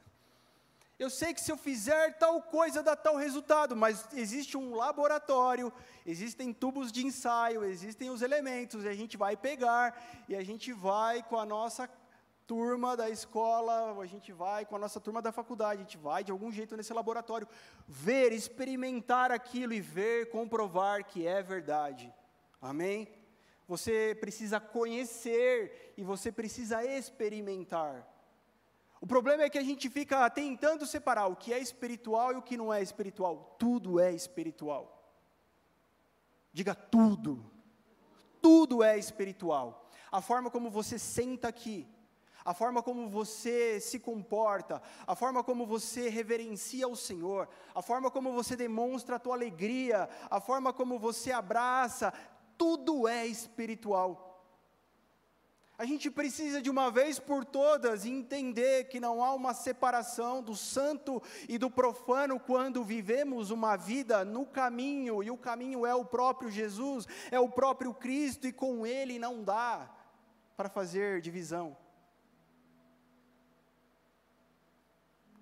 Eu sei que se eu fizer tal coisa dá tal resultado, mas existe um laboratório, existem tubos de ensaio, existem os elementos, e a gente vai pegar, e a gente vai com a nossa turma da escola, a gente vai com a nossa turma da faculdade, a gente vai de algum jeito nesse laboratório, ver, experimentar aquilo e ver, comprovar que é verdade. Amém? Você precisa conhecer e você precisa experimentar. O problema é que a gente fica tentando separar o que é espiritual e o que não é espiritual. Tudo é espiritual. Diga tudo. Tudo é espiritual. A forma como você senta aqui, a forma como você se comporta, a forma como você reverencia o Senhor, a forma como você demonstra a tua alegria, a forma como você abraça, tudo é espiritual. A gente precisa de uma vez por todas entender que não há uma separação do santo e do profano quando vivemos uma vida no caminho, e o caminho é o próprio Jesus, é o próprio Cristo, e com Ele não dá para fazer divisão.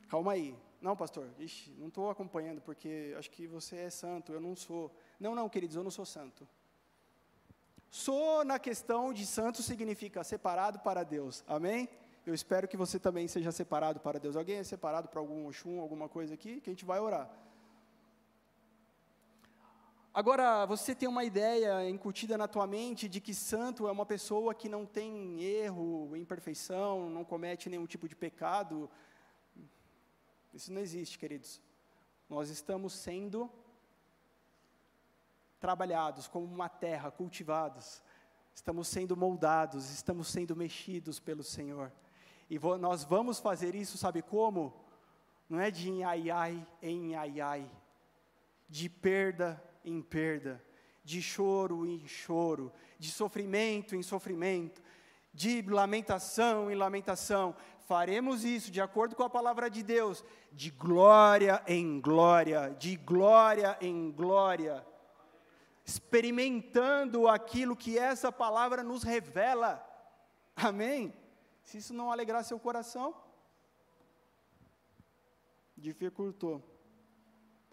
Calma aí. Não, pastor, ixi, não estou acompanhando porque acho que você é santo, eu não sou. Não, não, queridos, eu não sou santo. Sou na questão de santo significa separado para Deus. Amém? Eu espero que você também seja separado para Deus. Alguém é separado para algum Oxum, alguma coisa aqui? Que a gente vai orar. Agora, você tem uma ideia incutida na tua mente de que santo é uma pessoa que não tem erro, imperfeição, não comete nenhum tipo de pecado. Isso não existe, queridos. Nós estamos sendo trabalhados como uma terra, cultivados. Estamos sendo moldados, estamos sendo mexidos pelo Senhor. E nós vamos fazer isso, sabe como? Não é de ai ai em ai ai, de perda em perda, de choro em choro, de sofrimento em sofrimento, de lamentação em lamentação. Faremos isso de acordo com a palavra de Deus, de glória em glória, de glória em glória experimentando aquilo que essa palavra nos revela. Amém? Se isso não alegrar seu coração, dificultou.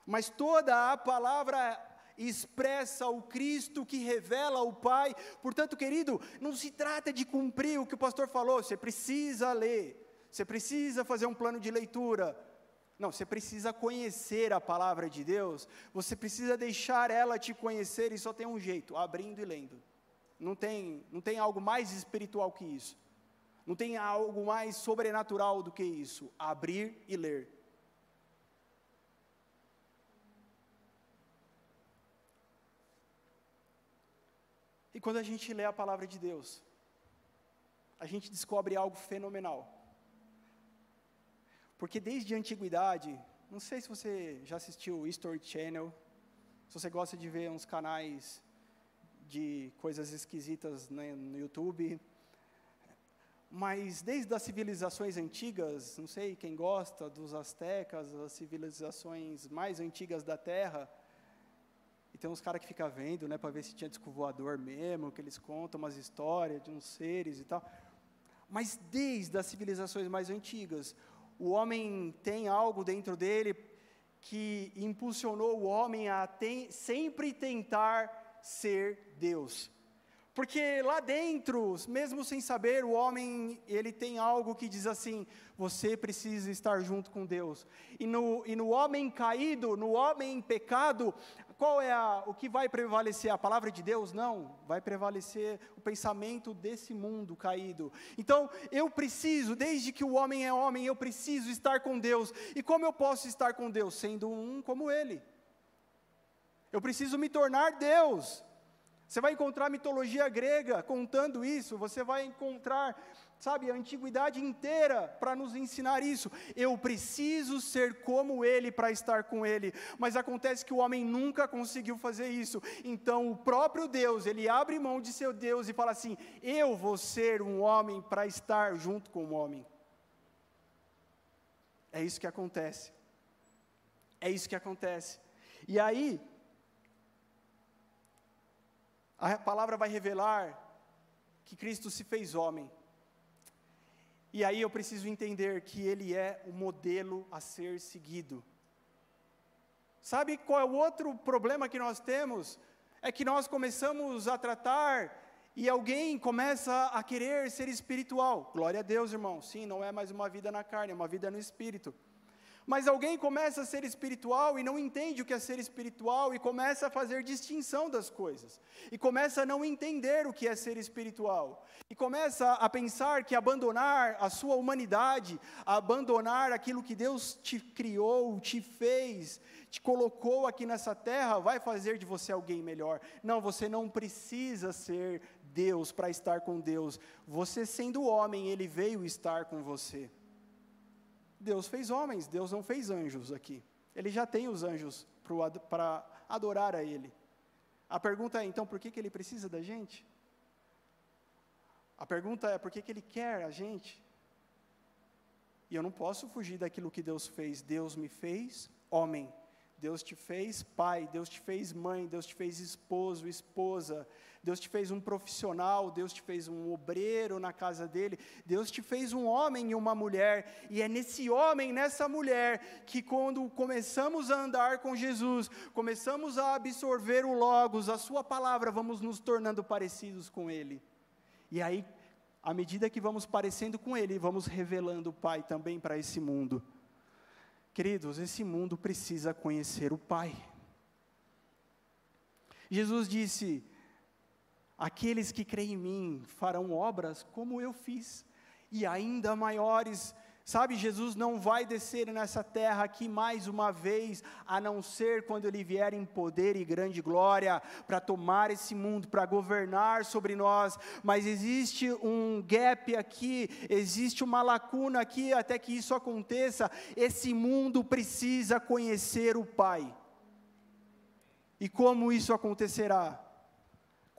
Mas toda a palavra expressa o Cristo que revela o Pai. Portanto, querido, não se trata de cumprir o que o pastor falou, você precisa ler, você precisa fazer um plano de leitura, não, você precisa conhecer a palavra de Deus, você precisa deixar ela te conhecer, e só tem um jeito: abrindo e lendo. Não tem, não tem algo mais espiritual que isso. Não tem algo mais sobrenatural do que isso. Abrir e ler. E quando a gente lê a palavra de Deus, a gente descobre algo fenomenal. Porque desde a antiguidade, não sei se você já assistiu o History Channel, se você gosta de ver uns canais de coisas esquisitas né, no YouTube, mas desde as civilizações antigas, não sei quem gosta dos astecas, as civilizações mais antigas da Terra, e tem uns caras que ficam vendo, né, para ver se tinha disco voador mesmo, que eles contam umas histórias de uns seres e tal. Mas desde as civilizações mais antigas, o homem tem algo dentro dele que impulsionou o homem a sempre tentar ser Deus. Porque lá dentro, mesmo sem saber, o homem, ele tem algo que diz assim: você precisa estar junto com Deus. E no, e no homem caído, no homem em pecado, qual é a, o que vai prevalecer? A palavra de Deus? Não, vai prevalecer o pensamento desse mundo caído. Então, eu preciso, desde que o homem é homem, eu preciso estar com Deus. E como eu posso estar com Deus? Sendo um como Ele. Eu preciso me tornar Deus. Você vai encontrar mitologia grega contando isso, você vai encontrar sabe, a antiguidade inteira para nos ensinar isso. Eu preciso ser como ele para estar com ele. Mas acontece que o homem nunca conseguiu fazer isso. Então o próprio Deus, ele abre mão de seu Deus e fala assim: "Eu vou ser um homem para estar junto com o homem". É isso que acontece. É isso que acontece. E aí, a palavra vai revelar que Cristo se fez homem. E aí eu preciso entender que ele é o modelo a ser seguido. Sabe qual é o outro problema que nós temos? É que nós começamos a tratar e alguém começa a querer ser espiritual. Glória a Deus, irmão. Sim, não é mais uma vida na carne, é uma vida no espírito. Mas alguém começa a ser espiritual e não entende o que é ser espiritual e começa a fazer distinção das coisas. E começa a não entender o que é ser espiritual. E começa a pensar que abandonar a sua humanidade, abandonar aquilo que Deus te criou, te fez, te colocou aqui nessa terra, vai fazer de você alguém melhor. Não, você não precisa ser Deus para estar com Deus. Você sendo homem, ele veio estar com você. Deus fez homens, Deus não fez anjos aqui. Ele já tem os anjos para adorar a Ele. A pergunta é, então, por que, que Ele precisa da gente? A pergunta é, por que, que Ele quer a gente? E eu não posso fugir daquilo que Deus fez. Deus me fez homem. Deus te fez pai, Deus te fez mãe, Deus te fez esposo, esposa, Deus te fez um profissional, Deus te fez um obreiro na casa dele, Deus te fez um homem e uma mulher, e é nesse homem, nessa mulher, que quando começamos a andar com Jesus, começamos a absorver o Logos, a Sua palavra, vamos nos tornando parecidos com Ele. E aí, à medida que vamos parecendo com Ele, vamos revelando o Pai também para esse mundo. Queridos, esse mundo precisa conhecer o Pai. Jesus disse: Aqueles que creem em mim farão obras como eu fiz, e ainda maiores Sabe, Jesus não vai descer nessa terra aqui mais uma vez, a não ser quando ele vier em poder e grande glória, para tomar esse mundo, para governar sobre nós. Mas existe um gap aqui, existe uma lacuna aqui até que isso aconteça. Esse mundo precisa conhecer o Pai. E como isso acontecerá?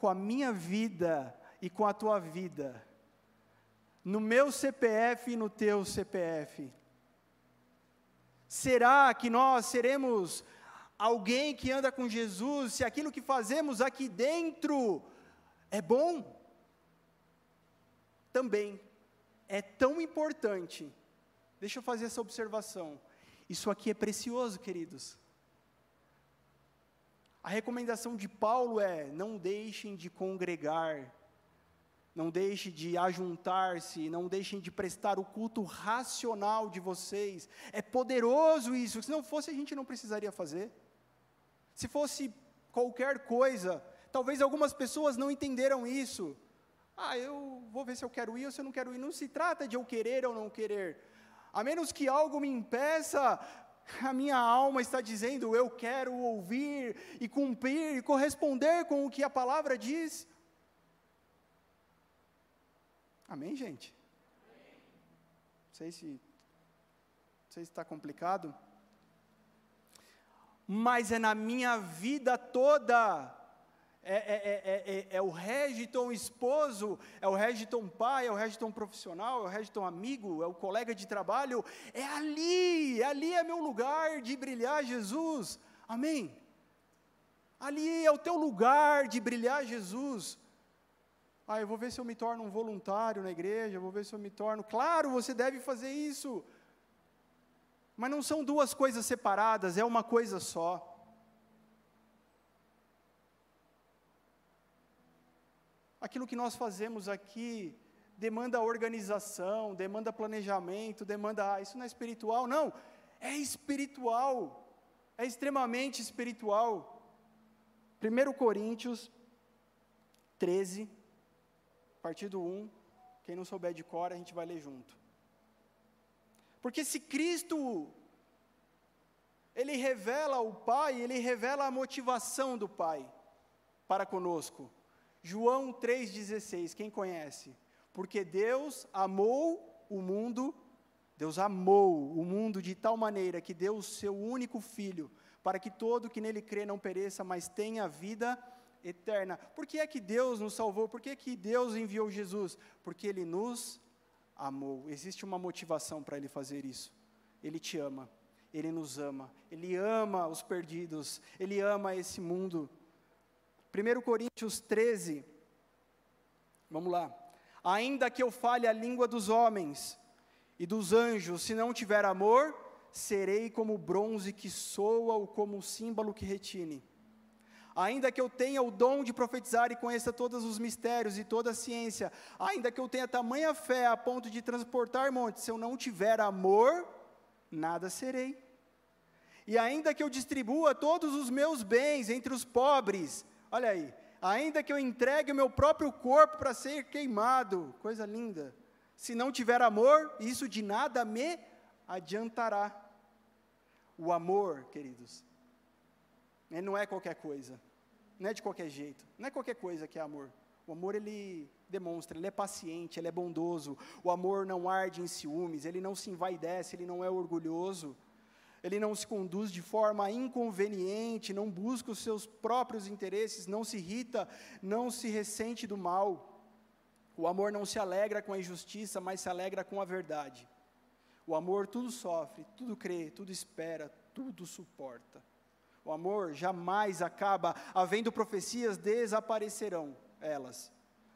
Com a minha vida e com a tua vida no meu CPF e no teu CPF? Será que nós seremos alguém que anda com Jesus se aquilo que fazemos aqui dentro é bom? Também é tão importante. Deixa eu fazer essa observação. Isso aqui é precioso, queridos. A recomendação de Paulo é: não deixem de congregar não deixe de ajuntar-se, não deixem de prestar o culto racional de vocês. É poderoso isso, se não fosse a gente não precisaria fazer. Se fosse qualquer coisa, talvez algumas pessoas não entenderam isso. Ah, eu vou ver se eu quero ir ou se eu não quero ir. Não se trata de eu querer ou não querer. A menos que algo me impeça, a minha alma está dizendo eu quero ouvir e cumprir e corresponder com o que a palavra diz. Amém, gente? Não sei se, não sei se está complicado. Mas é na minha vida toda. É, é, é, é, o Regiton esposo, é o Regiton pai, é o Regiton profissional, é o Regiton amigo, é o colega de trabalho. É ali, ali é meu lugar de brilhar Jesus. Amém? Ali é o teu lugar de brilhar Jesus. Ah, eu vou ver se eu me torno um voluntário na igreja, vou ver se eu me torno. Claro, você deve fazer isso. Mas não são duas coisas separadas, é uma coisa só. Aquilo que nós fazemos aqui demanda organização, demanda planejamento, demanda, ah, isso não é espiritual. Não, é espiritual, é extremamente espiritual. 1 Coríntios 13, a partir do 1, quem não souber de cor, a gente vai ler junto. Porque se Cristo, Ele revela o Pai, Ele revela a motivação do Pai para conosco. João 3,16, quem conhece? Porque Deus amou o mundo, Deus amou o mundo de tal maneira que deu o seu único filho, para que todo que nele crê não pereça, mas tenha vida eterna. Por que é que Deus nos salvou? Por que, é que Deus enviou Jesus? Porque Ele nos amou. Existe uma motivação para Ele fazer isso. Ele te ama, Ele nos ama, Ele ama os perdidos, Ele ama esse mundo. 1 Coríntios 13, vamos lá. Ainda que eu fale a língua dos homens e dos anjos, se não tiver amor, serei como bronze que soa ou como símbolo que retine. Ainda que eu tenha o dom de profetizar e conheça todos os mistérios e toda a ciência, ainda que eu tenha tamanha fé a ponto de transportar montes, se eu não tiver amor, nada serei. E ainda que eu distribua todos os meus bens entre os pobres, olha aí, ainda que eu entregue o meu próprio corpo para ser queimado, coisa linda, se não tiver amor, isso de nada me adiantará. O amor, queridos, não é qualquer coisa, não é de qualquer jeito, não é qualquer coisa que é amor. O amor ele demonstra, ele é paciente, ele é bondoso. O amor não arde em ciúmes, ele não se envaidece, ele não é orgulhoso. Ele não se conduz de forma inconveniente, não busca os seus próprios interesses, não se irrita, não se ressente do mal. O amor não se alegra com a injustiça, mas se alegra com a verdade. O amor tudo sofre, tudo crê, tudo espera, tudo suporta. O amor jamais acaba, havendo profecias, desaparecerão elas.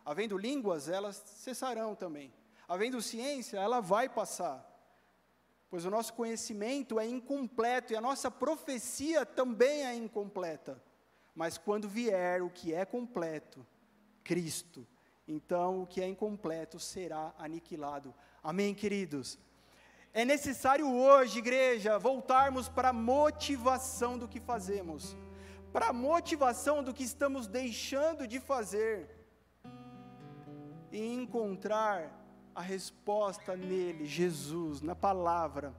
Havendo línguas, elas cessarão também. Havendo ciência, ela vai passar. Pois o nosso conhecimento é incompleto e a nossa profecia também é incompleta. Mas quando vier o que é completo, Cristo, então o que é incompleto será aniquilado. Amém, queridos? É necessário hoje, igreja, voltarmos para a motivação do que fazemos, para a motivação do que estamos deixando de fazer, e encontrar a resposta nele, Jesus, na palavra.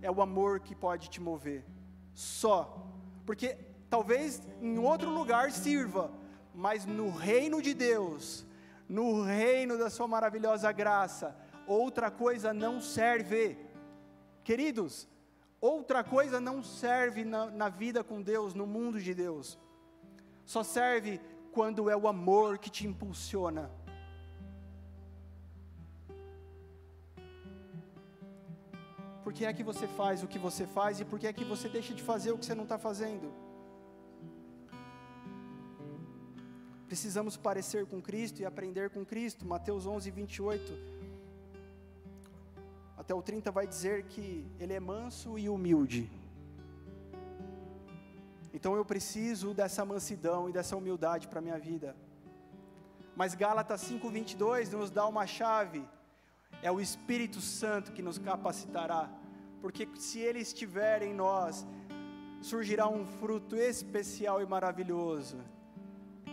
É o amor que pode te mover, só, porque talvez em outro lugar sirva, mas no reino de Deus, no reino da Sua maravilhosa graça, outra coisa não serve. Queridos, outra coisa não serve na, na, vida com Deus, no mundo de Deus. Só serve quando é o amor que te impulsiona. Por que é que você faz o que você faz e por que é que você deixa de fazer o que você não está fazendo? Precisamos parecer com Cristo e aprender com Cristo. Mateus 11, 28 até o 30 vai dizer que ele é manso e humilde. Então eu preciso dessa mansidão e dessa humildade para a minha vida. Mas Gálatas 5:22 nos dá uma chave. É o Espírito Santo que nos capacitará, porque se ele estiver em nós, surgirá um fruto especial e maravilhoso.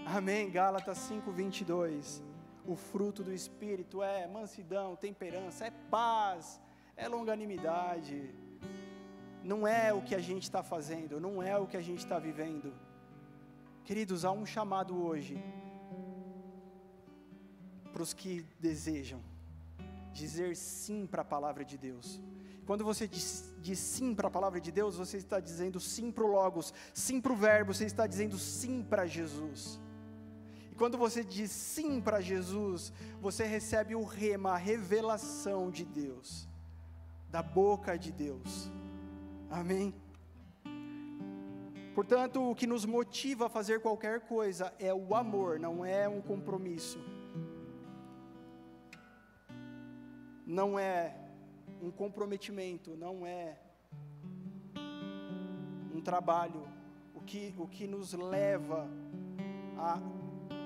Amém. Gálatas 5:22 o fruto do Espírito é mansidão, temperança, é paz, é longanimidade. Não é o que a gente está fazendo, não é o que a gente está vivendo. Queridos, há um chamado hoje para os que desejam dizer sim para a palavra de Deus. Quando você diz, diz sim para a palavra de Deus, você está dizendo sim para o Logos, sim para o Verbo, você está dizendo sim para Jesus quando você diz sim para Jesus, você recebe o rema, a revelação de Deus, da boca de Deus. Amém? Portanto, o que nos motiva a fazer qualquer coisa é o amor, não é um compromisso. Não é um comprometimento, não é um trabalho. O que, o que nos leva a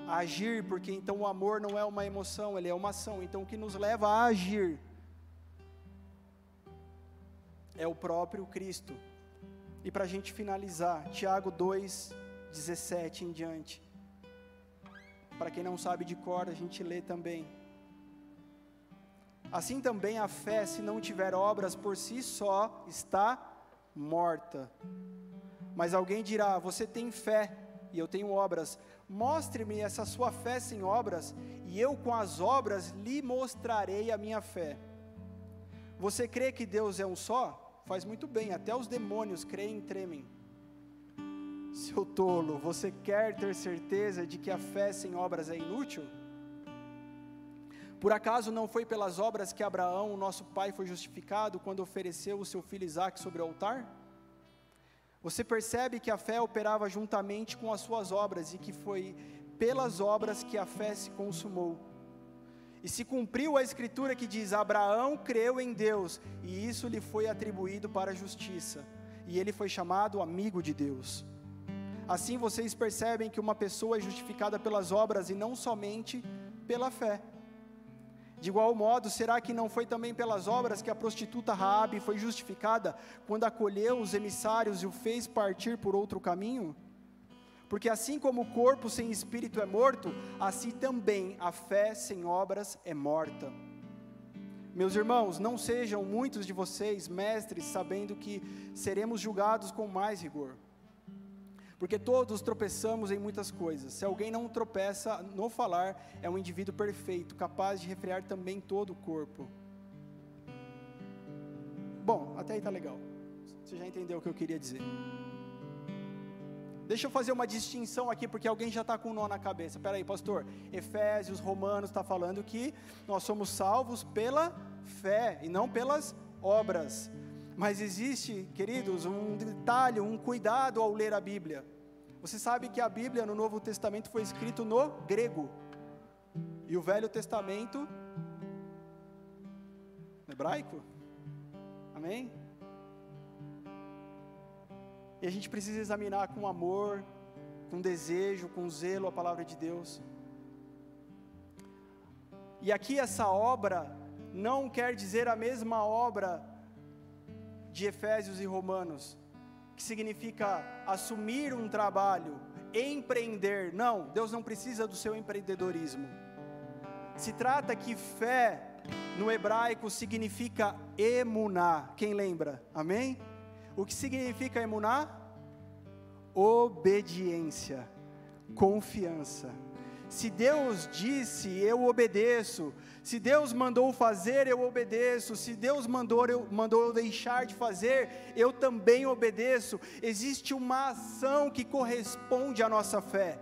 a agir, porque então o amor não é uma emoção, ele é uma ação. Então o que nos leva a agir é o próprio Cristo. E para a gente finalizar, Tiago 2, 17 em diante. Para quem não sabe de cor, a gente lê também. Assim também a fé, se não tiver obras por si só, está morta. Mas alguém dirá: Você tem fé e eu tenho obras. Mostre-me essa sua fé sem obras, e eu com as obras lhe mostrarei a minha fé. Você crê que Deus é um só? Faz muito bem, até os demônios creem e tremem. Seu tolo, você quer ter certeza de que a fé sem obras é inútil? Por acaso não foi pelas obras que Abraão, nosso pai, foi justificado quando ofereceu o seu filho Isaque sobre o altar? Você percebe que a fé operava juntamente com as suas obras e que foi pelas obras que a fé se consumou. E se cumpriu a escritura que diz: Abraão creu em Deus, e isso lhe foi atribuído para a justiça, e ele foi chamado amigo de Deus. Assim vocês percebem que uma pessoa é justificada pelas obras e não somente pela fé. De igual modo, será que não foi também pelas obras que a prostituta Raabe foi justificada quando acolheu os emissários e o fez partir por outro caminho? Porque assim como o corpo sem espírito é morto, assim também a fé sem obras é morta. Meus irmãos, não sejam muitos de vocês mestres sabendo que seremos julgados com mais rigor. Porque todos tropeçamos em muitas coisas. Se alguém não tropeça no falar, é um indivíduo perfeito, capaz de refrear também todo o corpo. Bom, até aí tá legal. Você já entendeu o que eu queria dizer. Deixa eu fazer uma distinção aqui, porque alguém já está com um nó na cabeça. Espera aí, pastor. Efésios, Romanos está falando que nós somos salvos pela fé e não pelas obras. Mas existe, queridos, um detalhe, um cuidado ao ler a Bíblia. Você sabe que a Bíblia no Novo Testamento foi escrito no grego. E o Velho Testamento no hebraico. Amém? E a gente precisa examinar com amor, com desejo, com zelo a palavra de Deus. E aqui essa obra não quer dizer a mesma obra de Efésios e Romanos, que significa assumir um trabalho, empreender. Não, Deus não precisa do seu empreendedorismo. Se trata que fé no hebraico significa emuná. Quem lembra? Amém? O que significa emuná? Obediência, confiança. Se Deus disse, eu obedeço. Se Deus mandou fazer, eu obedeço. Se Deus mandou eu, mandou eu deixar de fazer, eu também obedeço. Existe uma ação que corresponde à nossa fé.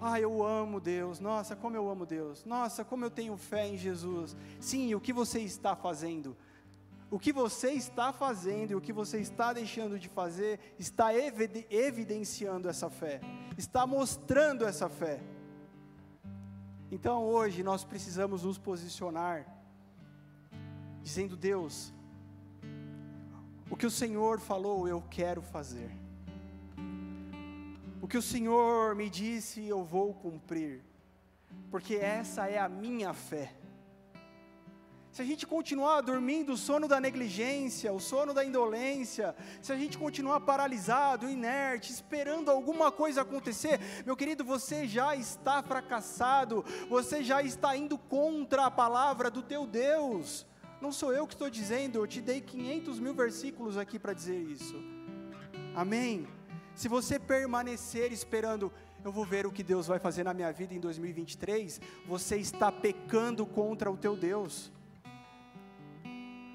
Ah, eu amo Deus. Nossa, como eu amo Deus. Nossa, como eu tenho fé em Jesus. Sim, o que você está fazendo? O que você está fazendo e o que você está deixando de fazer está evidenciando essa fé, está mostrando essa fé. Então hoje nós precisamos nos posicionar, dizendo: Deus, o que o Senhor falou eu quero fazer, o que o Senhor me disse eu vou cumprir, porque essa é a minha fé se a gente continuar dormindo o sono da negligência, o sono da indolência, se a gente continuar paralisado, inerte, esperando alguma coisa acontecer, meu querido, você já está fracassado, você já está indo contra a palavra do teu Deus. Não sou eu que estou dizendo, eu te dei 500 mil versículos aqui para dizer isso. Amém? Se você permanecer esperando, eu vou ver o que Deus vai fazer na minha vida em 2023, você está pecando contra o teu Deus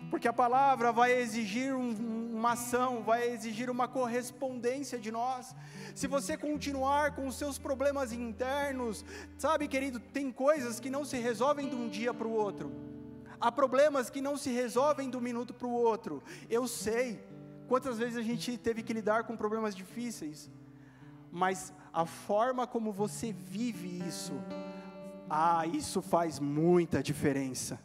porque a palavra vai exigir um, uma ação, vai exigir uma correspondência de nós. Se você continuar com os seus problemas internos, sabe, querido, tem coisas que não se resolvem de um dia para o outro, há problemas que não se resolvem de um minuto para o outro. Eu sei quantas vezes a gente teve que lidar com problemas difíceis, mas a forma como você vive isso, ah, isso faz muita diferença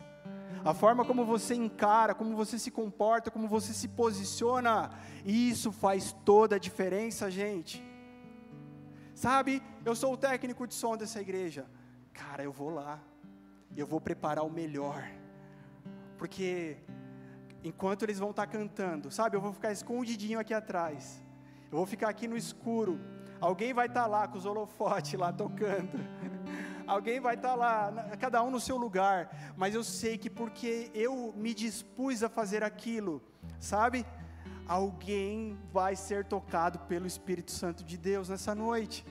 a forma como você encara, como você se comporta, como você se posiciona, isso faz toda a diferença, gente. Sabe, eu sou o técnico de som dessa igreja. Cara, eu vou lá, eu vou preparar o melhor, porque enquanto eles vão estar cantando, sabe, eu vou ficar escondidinho aqui atrás, eu vou ficar aqui no escuro, alguém vai estar lá com os holofotes lá tocando. alguém vai estar tá lá, cada um no seu lugar, mas eu sei que porque eu me dispus a fazer aquilo, sabe? Alguém vai ser tocado pelo Espírito Santo de Deus nessa noite.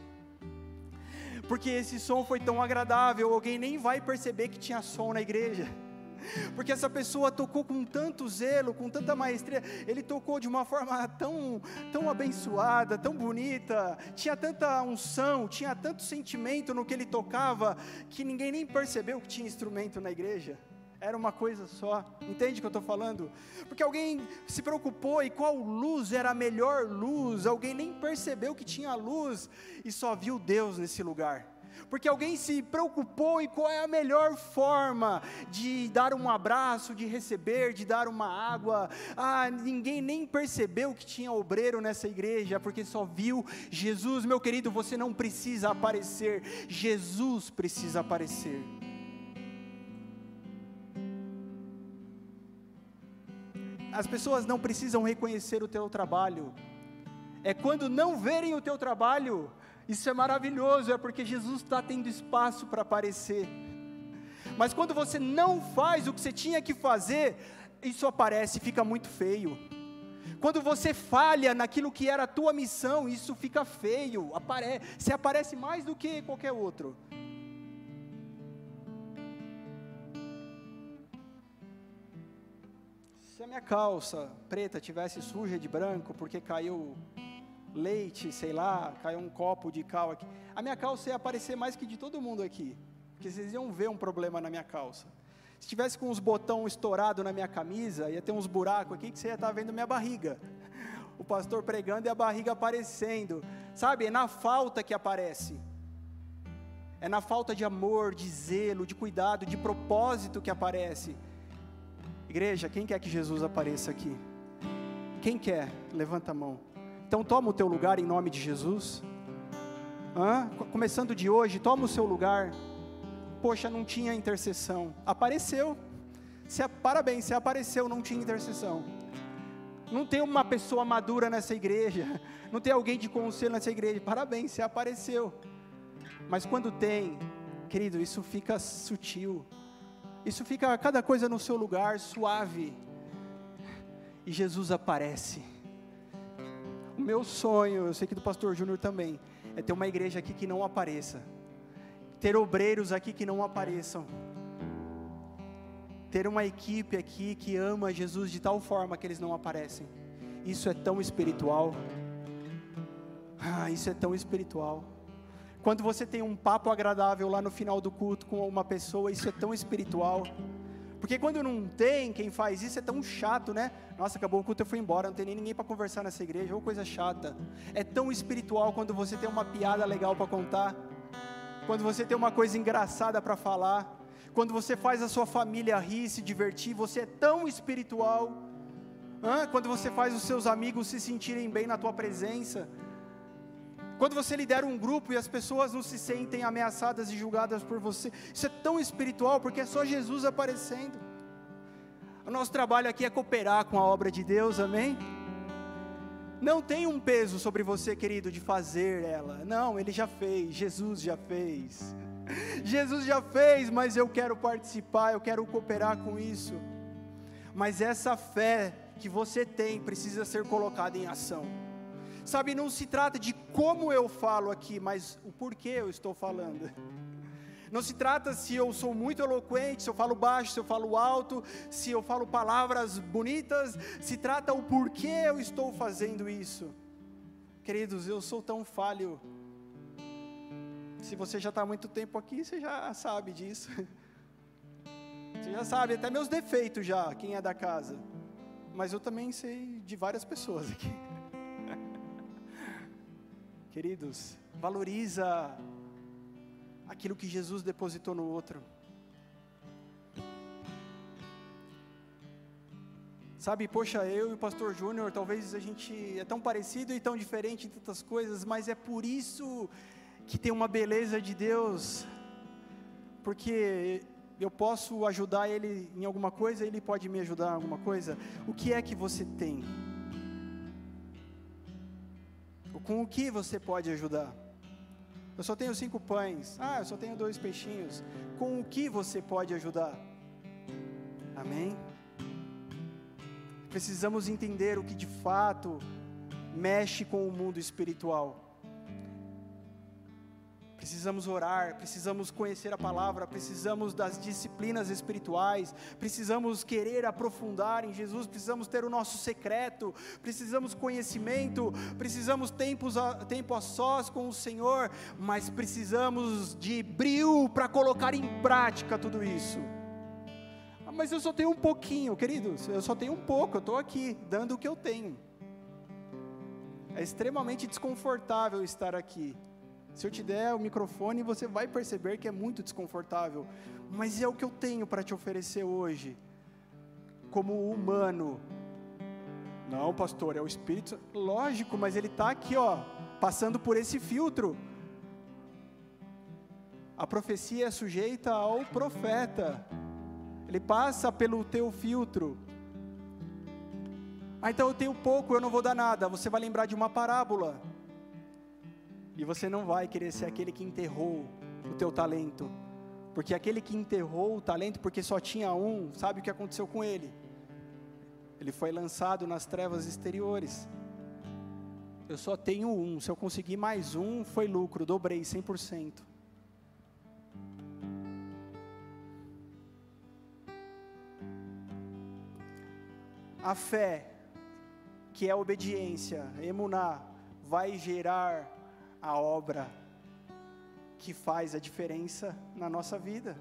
Porque esse som foi tão agradável, alguém nem vai perceber que tinha som na igreja porque essa pessoa tocou com tanto zelo, com tanta maestria, ele tocou de uma forma tão, tão abençoada, tão bonita, tinha tanta unção, tinha tanto sentimento no que ele tocava, que ninguém nem percebeu que tinha instrumento na igreja. Era uma coisa só, entende o que eu estou falando? Porque alguém se preocupou e qual luz era a melhor luz, alguém nem percebeu que tinha luz e só viu Deus nesse lugar porque alguém se preocupou em qual é a melhor forma de dar um abraço, de receber, de dar uma água. Ah, ninguém nem percebeu que tinha obreiro nessa igreja, porque só viu Jesus. Meu querido, você não precisa aparecer, Jesus precisa aparecer. As pessoas não precisam reconhecer o teu trabalho. É quando não verem o teu trabalho isso é maravilhoso, é porque Jesus está tendo espaço para aparecer. Mas quando você não faz o que você tinha que fazer, isso aparece fica muito feio. Quando você falha naquilo que era a tua missão, isso fica feio, apare você aparece mais do que qualquer outro. Se a minha calça preta tivesse suja de branco porque caiu leite, sei lá, caiu um copo de cal aqui, a minha calça ia aparecer mais que de todo mundo aqui, porque vocês iam ver um problema na minha calça. Se tivesse com os botões estourados na minha camisa, ia ter uns buracos aqui que você ia estar vendo minha barriga. O pastor pregando e a barriga aparecendo. Sabe, é na falta que aparece. É na falta de amor, de zelo, de cuidado, de propósito que aparece. Igreja, quem quer que Jesus apareça aqui? Quem quer? Levanta a mão. Então toma o teu lugar em nome de Jesus. Hã? Começando de hoje, toma o seu lugar. Poxa, não tinha intercessão. Apareceu. Se, parabéns, se apareceu, não tinha intercessão. Não tem uma pessoa madura nessa igreja. Não tem alguém de conselho nessa igreja. Parabéns, se apareceu. Mas quando tem, querido, isso fica sutil. Isso fica cada coisa no seu lugar, suave. E Jesus aparece. Meu sonho, eu sei que do pastor Júnior também, é ter uma igreja aqui que não apareça ter obreiros aqui que não apareçam, ter uma equipe aqui que ama Jesus de tal forma que eles não aparecem. Isso é tão espiritual. Ah, isso é tão espiritual. Quando você tem um papo agradável lá no final do culto com uma pessoa, isso é tão espiritual. Porque quando não tem quem faz isso é tão chato, né? Nossa, acabou o culto, eu fui embora, não tem nem ninguém para conversar nessa igreja, ou coisa chata. É tão espiritual quando você tem uma piada legal para contar quando você tem uma coisa engraçada para falar, quando você faz a sua família rir, se divertir, você é tão espiritual. Hã? Quando você faz os seus amigos se sentirem bem na tua presença. Quando você lidera um grupo e as pessoas não se sentem ameaçadas e julgadas por você, isso é tão espiritual porque é só Jesus aparecendo. O nosso trabalho aqui é cooperar com a obra de Deus, amém? Não tem um peso sobre você, querido, de fazer ela. Não, ele já fez, Jesus já fez. Jesus já fez, mas eu quero participar, eu quero cooperar com isso. Mas essa fé que você tem precisa ser colocada em ação. Sabe, não se trata de como eu falo aqui, mas o porquê eu estou falando. Não se trata se eu sou muito eloquente, se eu falo baixo, se eu falo alto, se eu falo palavras bonitas, se trata o porquê eu estou fazendo isso. Queridos, eu sou tão falho. Se você já está há muito tempo aqui, você já sabe disso. Você já sabe até meus defeitos já, quem é da casa. Mas eu também sei de várias pessoas aqui. Queridos, valoriza aquilo que Jesus depositou no outro. Sabe, poxa, eu e o pastor Júnior, talvez a gente é tão parecido e tão diferente em tantas coisas, mas é por isso que tem uma beleza de Deus, porque eu posso ajudar ele em alguma coisa, ele pode me ajudar em alguma coisa. O que é que você tem? Com o que você pode ajudar? Eu só tenho cinco pães. Ah, eu só tenho dois peixinhos. Com o que você pode ajudar? Amém? Precisamos entender o que de fato mexe com o mundo espiritual. Precisamos orar, precisamos conhecer a palavra, precisamos das disciplinas espirituais, precisamos querer aprofundar em Jesus, precisamos ter o nosso secreto, precisamos conhecimento, precisamos tempos a, tempo a sós com o Senhor, mas precisamos de brilho para colocar em prática tudo isso. Ah, mas eu só tenho um pouquinho, queridos, eu só tenho um pouco, eu estou aqui dando o que eu tenho. É extremamente desconfortável estar aqui. Se eu te der o microfone, você vai perceber que é muito desconfortável, mas é o que eu tenho para te oferecer hoje, como humano. Não, pastor, é o Espírito. Lógico, mas ele está aqui, ó, passando por esse filtro. A profecia é sujeita ao profeta. Ele passa pelo teu filtro. Ah, então eu tenho pouco, eu não vou dar nada. Você vai lembrar de uma parábola. E você não vai querer ser aquele que enterrou o teu talento. Porque aquele que enterrou o talento porque só tinha um, sabe o que aconteceu com ele? ele foi lançado nas trevas exteriores. Eu só tenho um, se eu conseguir mais um, foi lucro, dobrei 100%. A fé, que é a obediência, emuná, vai gerar a obra que faz a diferença na nossa vida.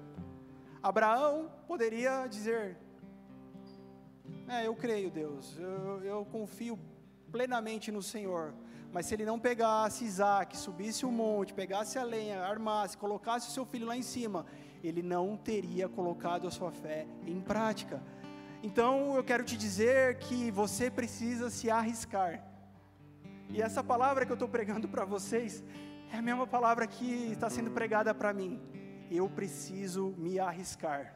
Abraão poderia dizer: É, eu creio, Deus, eu, eu confio plenamente no Senhor. Mas se ele não pegasse Isaac, subisse o monte, pegasse a lenha, armasse, colocasse o seu filho lá em cima, ele não teria colocado a sua fé em prática. Então eu quero te dizer que você precisa se arriscar. E essa palavra que eu estou pregando para vocês é a mesma palavra que está sendo pregada para mim. Eu preciso me arriscar.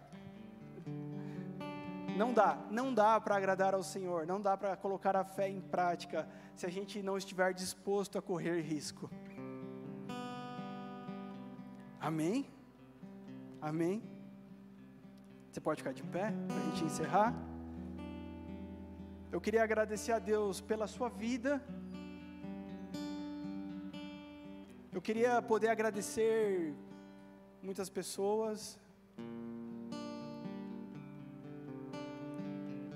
Não dá, não dá para agradar ao Senhor, não dá para colocar a fé em prática se a gente não estiver disposto a correr risco. Amém? Amém? Você pode ficar de pé para a gente encerrar? Eu queria agradecer a Deus pela sua vida. Eu queria poder agradecer muitas pessoas.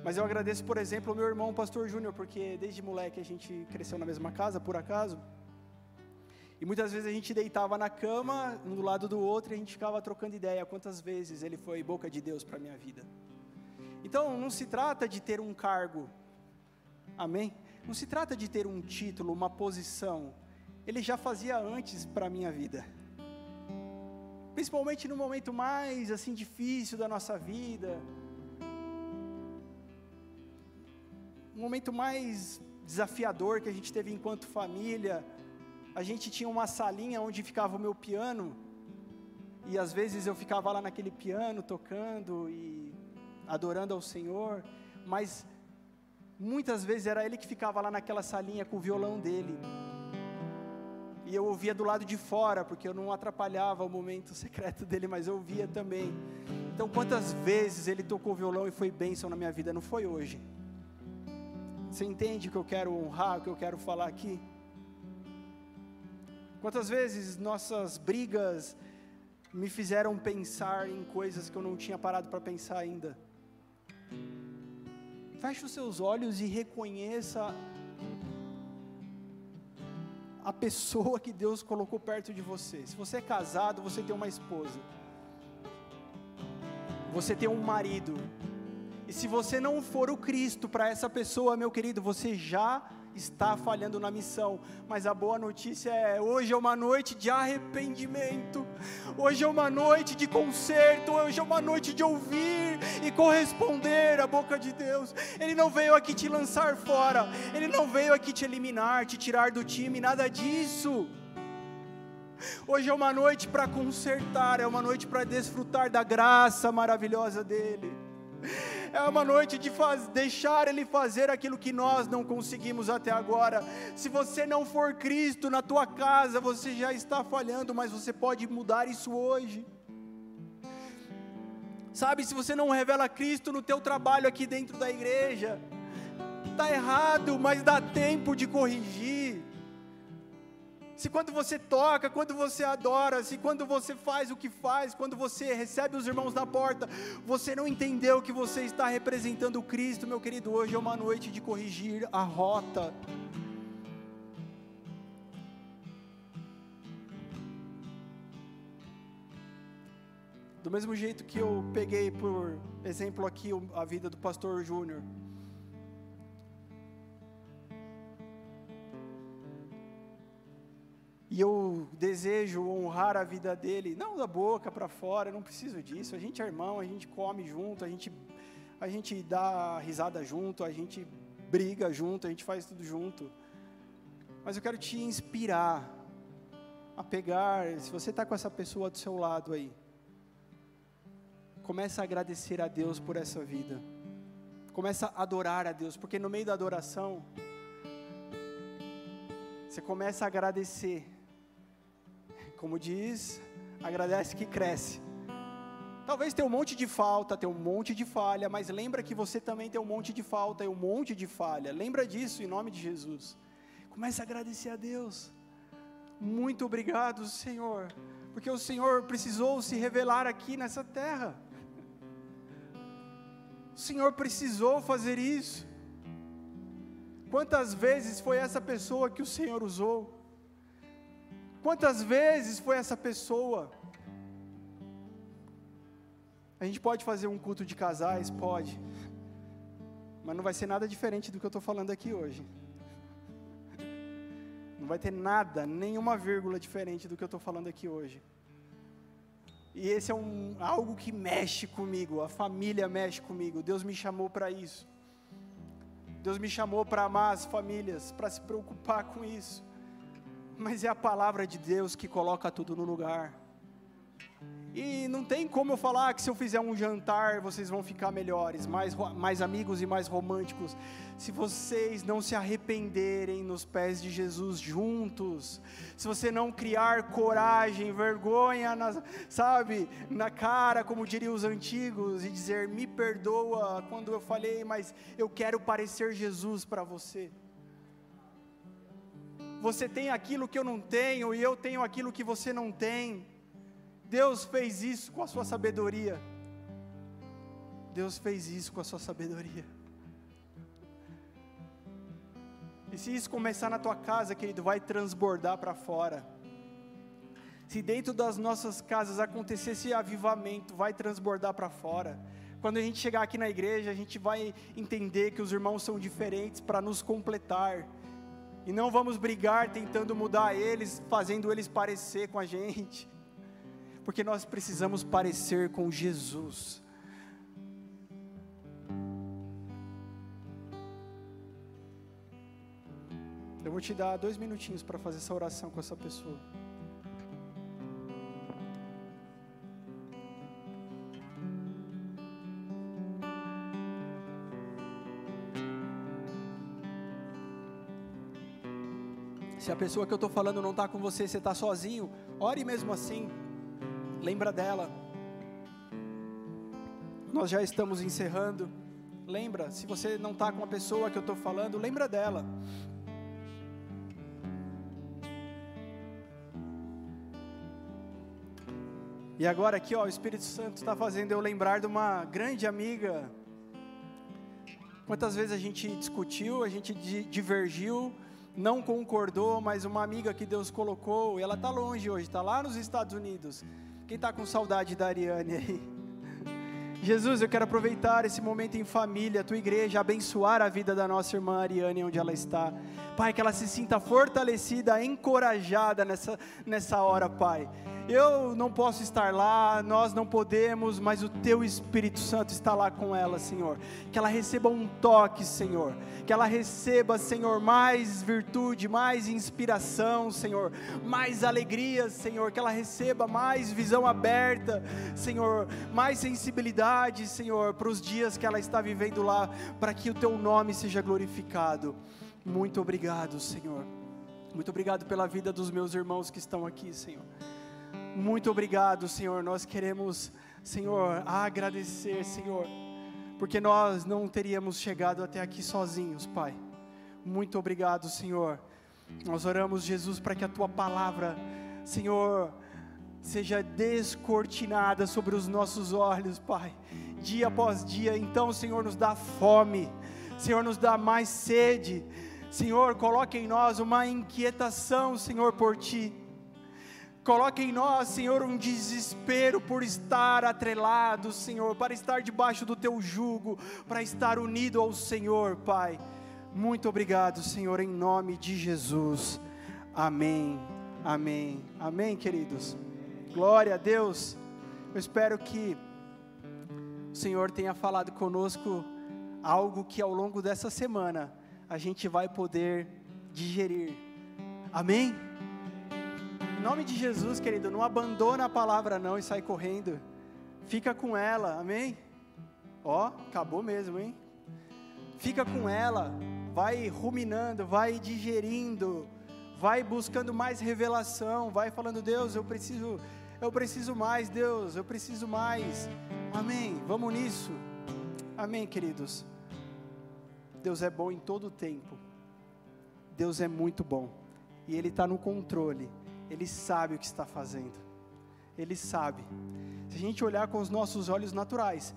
Mas eu agradeço, por exemplo, o meu irmão, o pastor Júnior, porque desde moleque a gente cresceu na mesma casa, por acaso. E muitas vezes a gente deitava na cama, um do lado do outro, e a gente ficava trocando ideia. Quantas vezes ele foi boca de Deus para a minha vida. Então, não se trata de ter um cargo, amém? Não se trata de ter um título, uma posição ele já fazia antes para a minha vida. Principalmente no momento mais assim difícil da nossa vida. Um momento mais desafiador que a gente teve enquanto família. A gente tinha uma salinha onde ficava o meu piano. E às vezes eu ficava lá naquele piano tocando e adorando ao Senhor, mas muitas vezes era ele que ficava lá naquela salinha com o violão dele e eu ouvia do lado de fora, porque eu não atrapalhava o momento secreto dele, mas eu ouvia também. Então, quantas vezes ele tocou violão e foi bênção na minha vida? Não foi hoje. Você entende o que eu quero honrar, o que eu quero falar aqui? Quantas vezes nossas brigas me fizeram pensar em coisas que eu não tinha parado para pensar ainda? Feche os seus olhos e reconheça a pessoa que Deus colocou perto de você. Se você é casado, você tem uma esposa. Você tem um marido. E se você não for o Cristo para essa pessoa, meu querido, você já está falhando na missão, mas a boa notícia é: hoje é uma noite de arrependimento, hoje é uma noite de conserto, hoje é uma noite de ouvir e corresponder à boca de Deus. Ele não veio aqui te lançar fora, ele não veio aqui te eliminar, te tirar do time, nada disso. Hoje é uma noite para consertar, é uma noite para desfrutar da graça maravilhosa dele é uma noite de faz, deixar Ele fazer aquilo que nós não conseguimos até agora. Se você não for Cristo na tua casa, você já está falhando, mas você pode mudar isso hoje. Sabe, se você não revela Cristo no teu trabalho aqui dentro da igreja, está errado, mas dá tempo de corrigir se quando você toca, quando você adora, se quando você faz o que faz, quando você recebe os irmãos na porta, você não entendeu que você está representando Cristo, meu querido, hoje é uma noite de corrigir a rota. Do mesmo jeito que eu peguei por exemplo aqui a vida do pastor Júnior. E eu desejo honrar a vida dele, não da boca para fora, eu não preciso disso. A gente é irmão, a gente come junto, a gente, a gente dá risada junto, a gente briga junto, a gente faz tudo junto. Mas eu quero te inspirar a pegar, se você está com essa pessoa do seu lado aí, começa a agradecer a Deus por essa vida. Começa a adorar a Deus, porque no meio da adoração, você começa a agradecer como diz, agradece que cresce. Talvez tenha um monte de falta, tenha um monte de falha, mas lembra que você também tem um monte de falta e um monte de falha. Lembra disso em nome de Jesus. Comece a agradecer a Deus. Muito obrigado, Senhor, porque o Senhor precisou se revelar aqui nessa terra. O Senhor precisou fazer isso. Quantas vezes foi essa pessoa que o Senhor usou? Quantas vezes foi essa pessoa? A gente pode fazer um culto de casais? Pode. Mas não vai ser nada diferente do que eu estou falando aqui hoje. Não vai ter nada, nenhuma vírgula diferente do que eu estou falando aqui hoje. E esse é um, algo que mexe comigo, a família mexe comigo. Deus me chamou para isso. Deus me chamou para amar as famílias, para se preocupar com isso. Mas é a palavra de Deus que coloca tudo no lugar. E não tem como eu falar que se eu fizer um jantar vocês vão ficar melhores, mais, mais amigos e mais românticos. Se vocês não se arrependerem nos pés de Jesus juntos, se você não criar coragem, vergonha, na, sabe, na cara, como diriam os antigos, e dizer: me perdoa quando eu falei, mas eu quero parecer Jesus para você. Você tem aquilo que eu não tenho e eu tenho aquilo que você não tem. Deus fez isso com a sua sabedoria. Deus fez isso com a sua sabedoria. E se isso começar na tua casa, querido, vai transbordar para fora. Se dentro das nossas casas acontecer esse avivamento, vai transbordar para fora. Quando a gente chegar aqui na igreja, a gente vai entender que os irmãos são diferentes para nos completar. E não vamos brigar tentando mudar eles, fazendo eles parecer com a gente porque nós precisamos parecer com Jesus. Eu vou te dar dois minutinhos para fazer essa oração com essa pessoa. Se a pessoa que eu estou falando não está com você, você está sozinho, ore mesmo assim. Lembra dela. Nós já estamos encerrando. Lembra, se você não está com a pessoa que eu estou falando, lembra dela. E agora aqui, ó, o Espírito Santo está fazendo eu lembrar de uma grande amiga. Quantas vezes a gente discutiu, a gente divergiu, não concordou, mas uma amiga que Deus colocou, e ela está longe hoje, está lá nos Estados Unidos. Quem está com saudade da Ariane aí? Jesus, eu quero aproveitar esse momento em família, a tua igreja, abençoar a vida da nossa irmã Ariane onde ela está. Pai, que ela se sinta fortalecida, encorajada nessa, nessa hora, Pai. Eu não posso estar lá, nós não podemos, mas o Teu Espírito Santo está lá com ela, Senhor. Que ela receba um toque, Senhor. Que ela receba, Senhor, mais virtude, mais inspiração, Senhor. Mais alegria, Senhor. Que ela receba mais visão aberta, Senhor. Mais sensibilidade, Senhor, para os dias que ela está vivendo lá, para que o Teu nome seja glorificado. Muito obrigado, Senhor. Muito obrigado pela vida dos meus irmãos que estão aqui, Senhor. Muito obrigado, Senhor. Nós queremos, Senhor, agradecer, Senhor, porque nós não teríamos chegado até aqui sozinhos, Pai. Muito obrigado, Senhor. Nós oramos, Jesus, para que a tua palavra, Senhor, seja descortinada sobre os nossos olhos, Pai, dia após dia. Então, Senhor, nos dá fome, Senhor, nos dá mais sede. Senhor, coloque em nós uma inquietação, Senhor, por Ti. Coloque em nós, Senhor, um desespero por estar atrelado, Senhor, para estar debaixo do teu jugo, para estar unido ao Senhor, Pai. Muito obrigado, Senhor, em nome de Jesus. Amém. Amém. Amém, queridos. Glória a Deus. Eu espero que o Senhor tenha falado conosco algo que ao longo dessa semana a gente vai poder digerir. Amém? nome de Jesus, querido, não abandona a palavra não e sai correndo. Fica com ela, amém? Ó, acabou mesmo, hein? Fica com ela, vai ruminando, vai digerindo, vai buscando mais revelação, vai falando, Deus, eu preciso, Eu preciso mais, Deus, eu preciso mais. Amém. Vamos nisso. Amém, queridos. Deus é bom em todo o tempo. Deus é muito bom. E Ele está no controle. Ele sabe o que está fazendo. Ele sabe. Se a gente olhar com os nossos olhos naturais,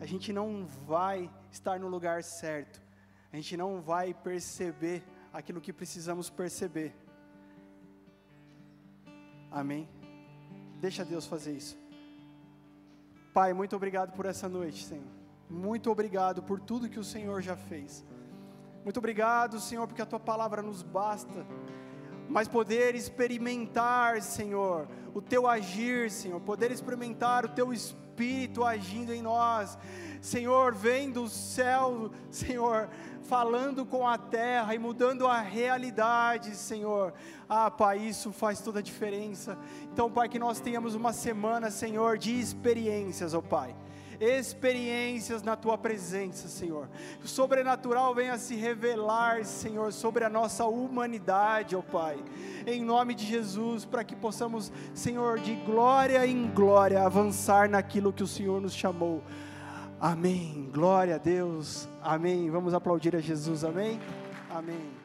a gente não vai estar no lugar certo. A gente não vai perceber aquilo que precisamos perceber. Amém? Deixa Deus fazer isso. Pai, muito obrigado por essa noite, Senhor. Muito obrigado por tudo que o Senhor já fez. Muito obrigado, Senhor, porque a tua palavra nos basta. Mas poder experimentar, Senhor, o teu agir, Senhor, poder experimentar o teu espírito agindo em nós. Senhor, vem do céu, Senhor, falando com a terra e mudando a realidade, Senhor. Ah, Pai, isso faz toda a diferença. Então, Pai, que nós tenhamos uma semana, Senhor, de experiências, ó oh, Pai experiências na tua presença, Senhor. O sobrenatural venha se revelar, Senhor, sobre a nossa humanidade, ó Pai. Em nome de Jesus, para que possamos, Senhor, de glória em glória, avançar naquilo que o Senhor nos chamou. Amém. Glória a Deus. Amém. Vamos aplaudir a Jesus. Amém. Amém.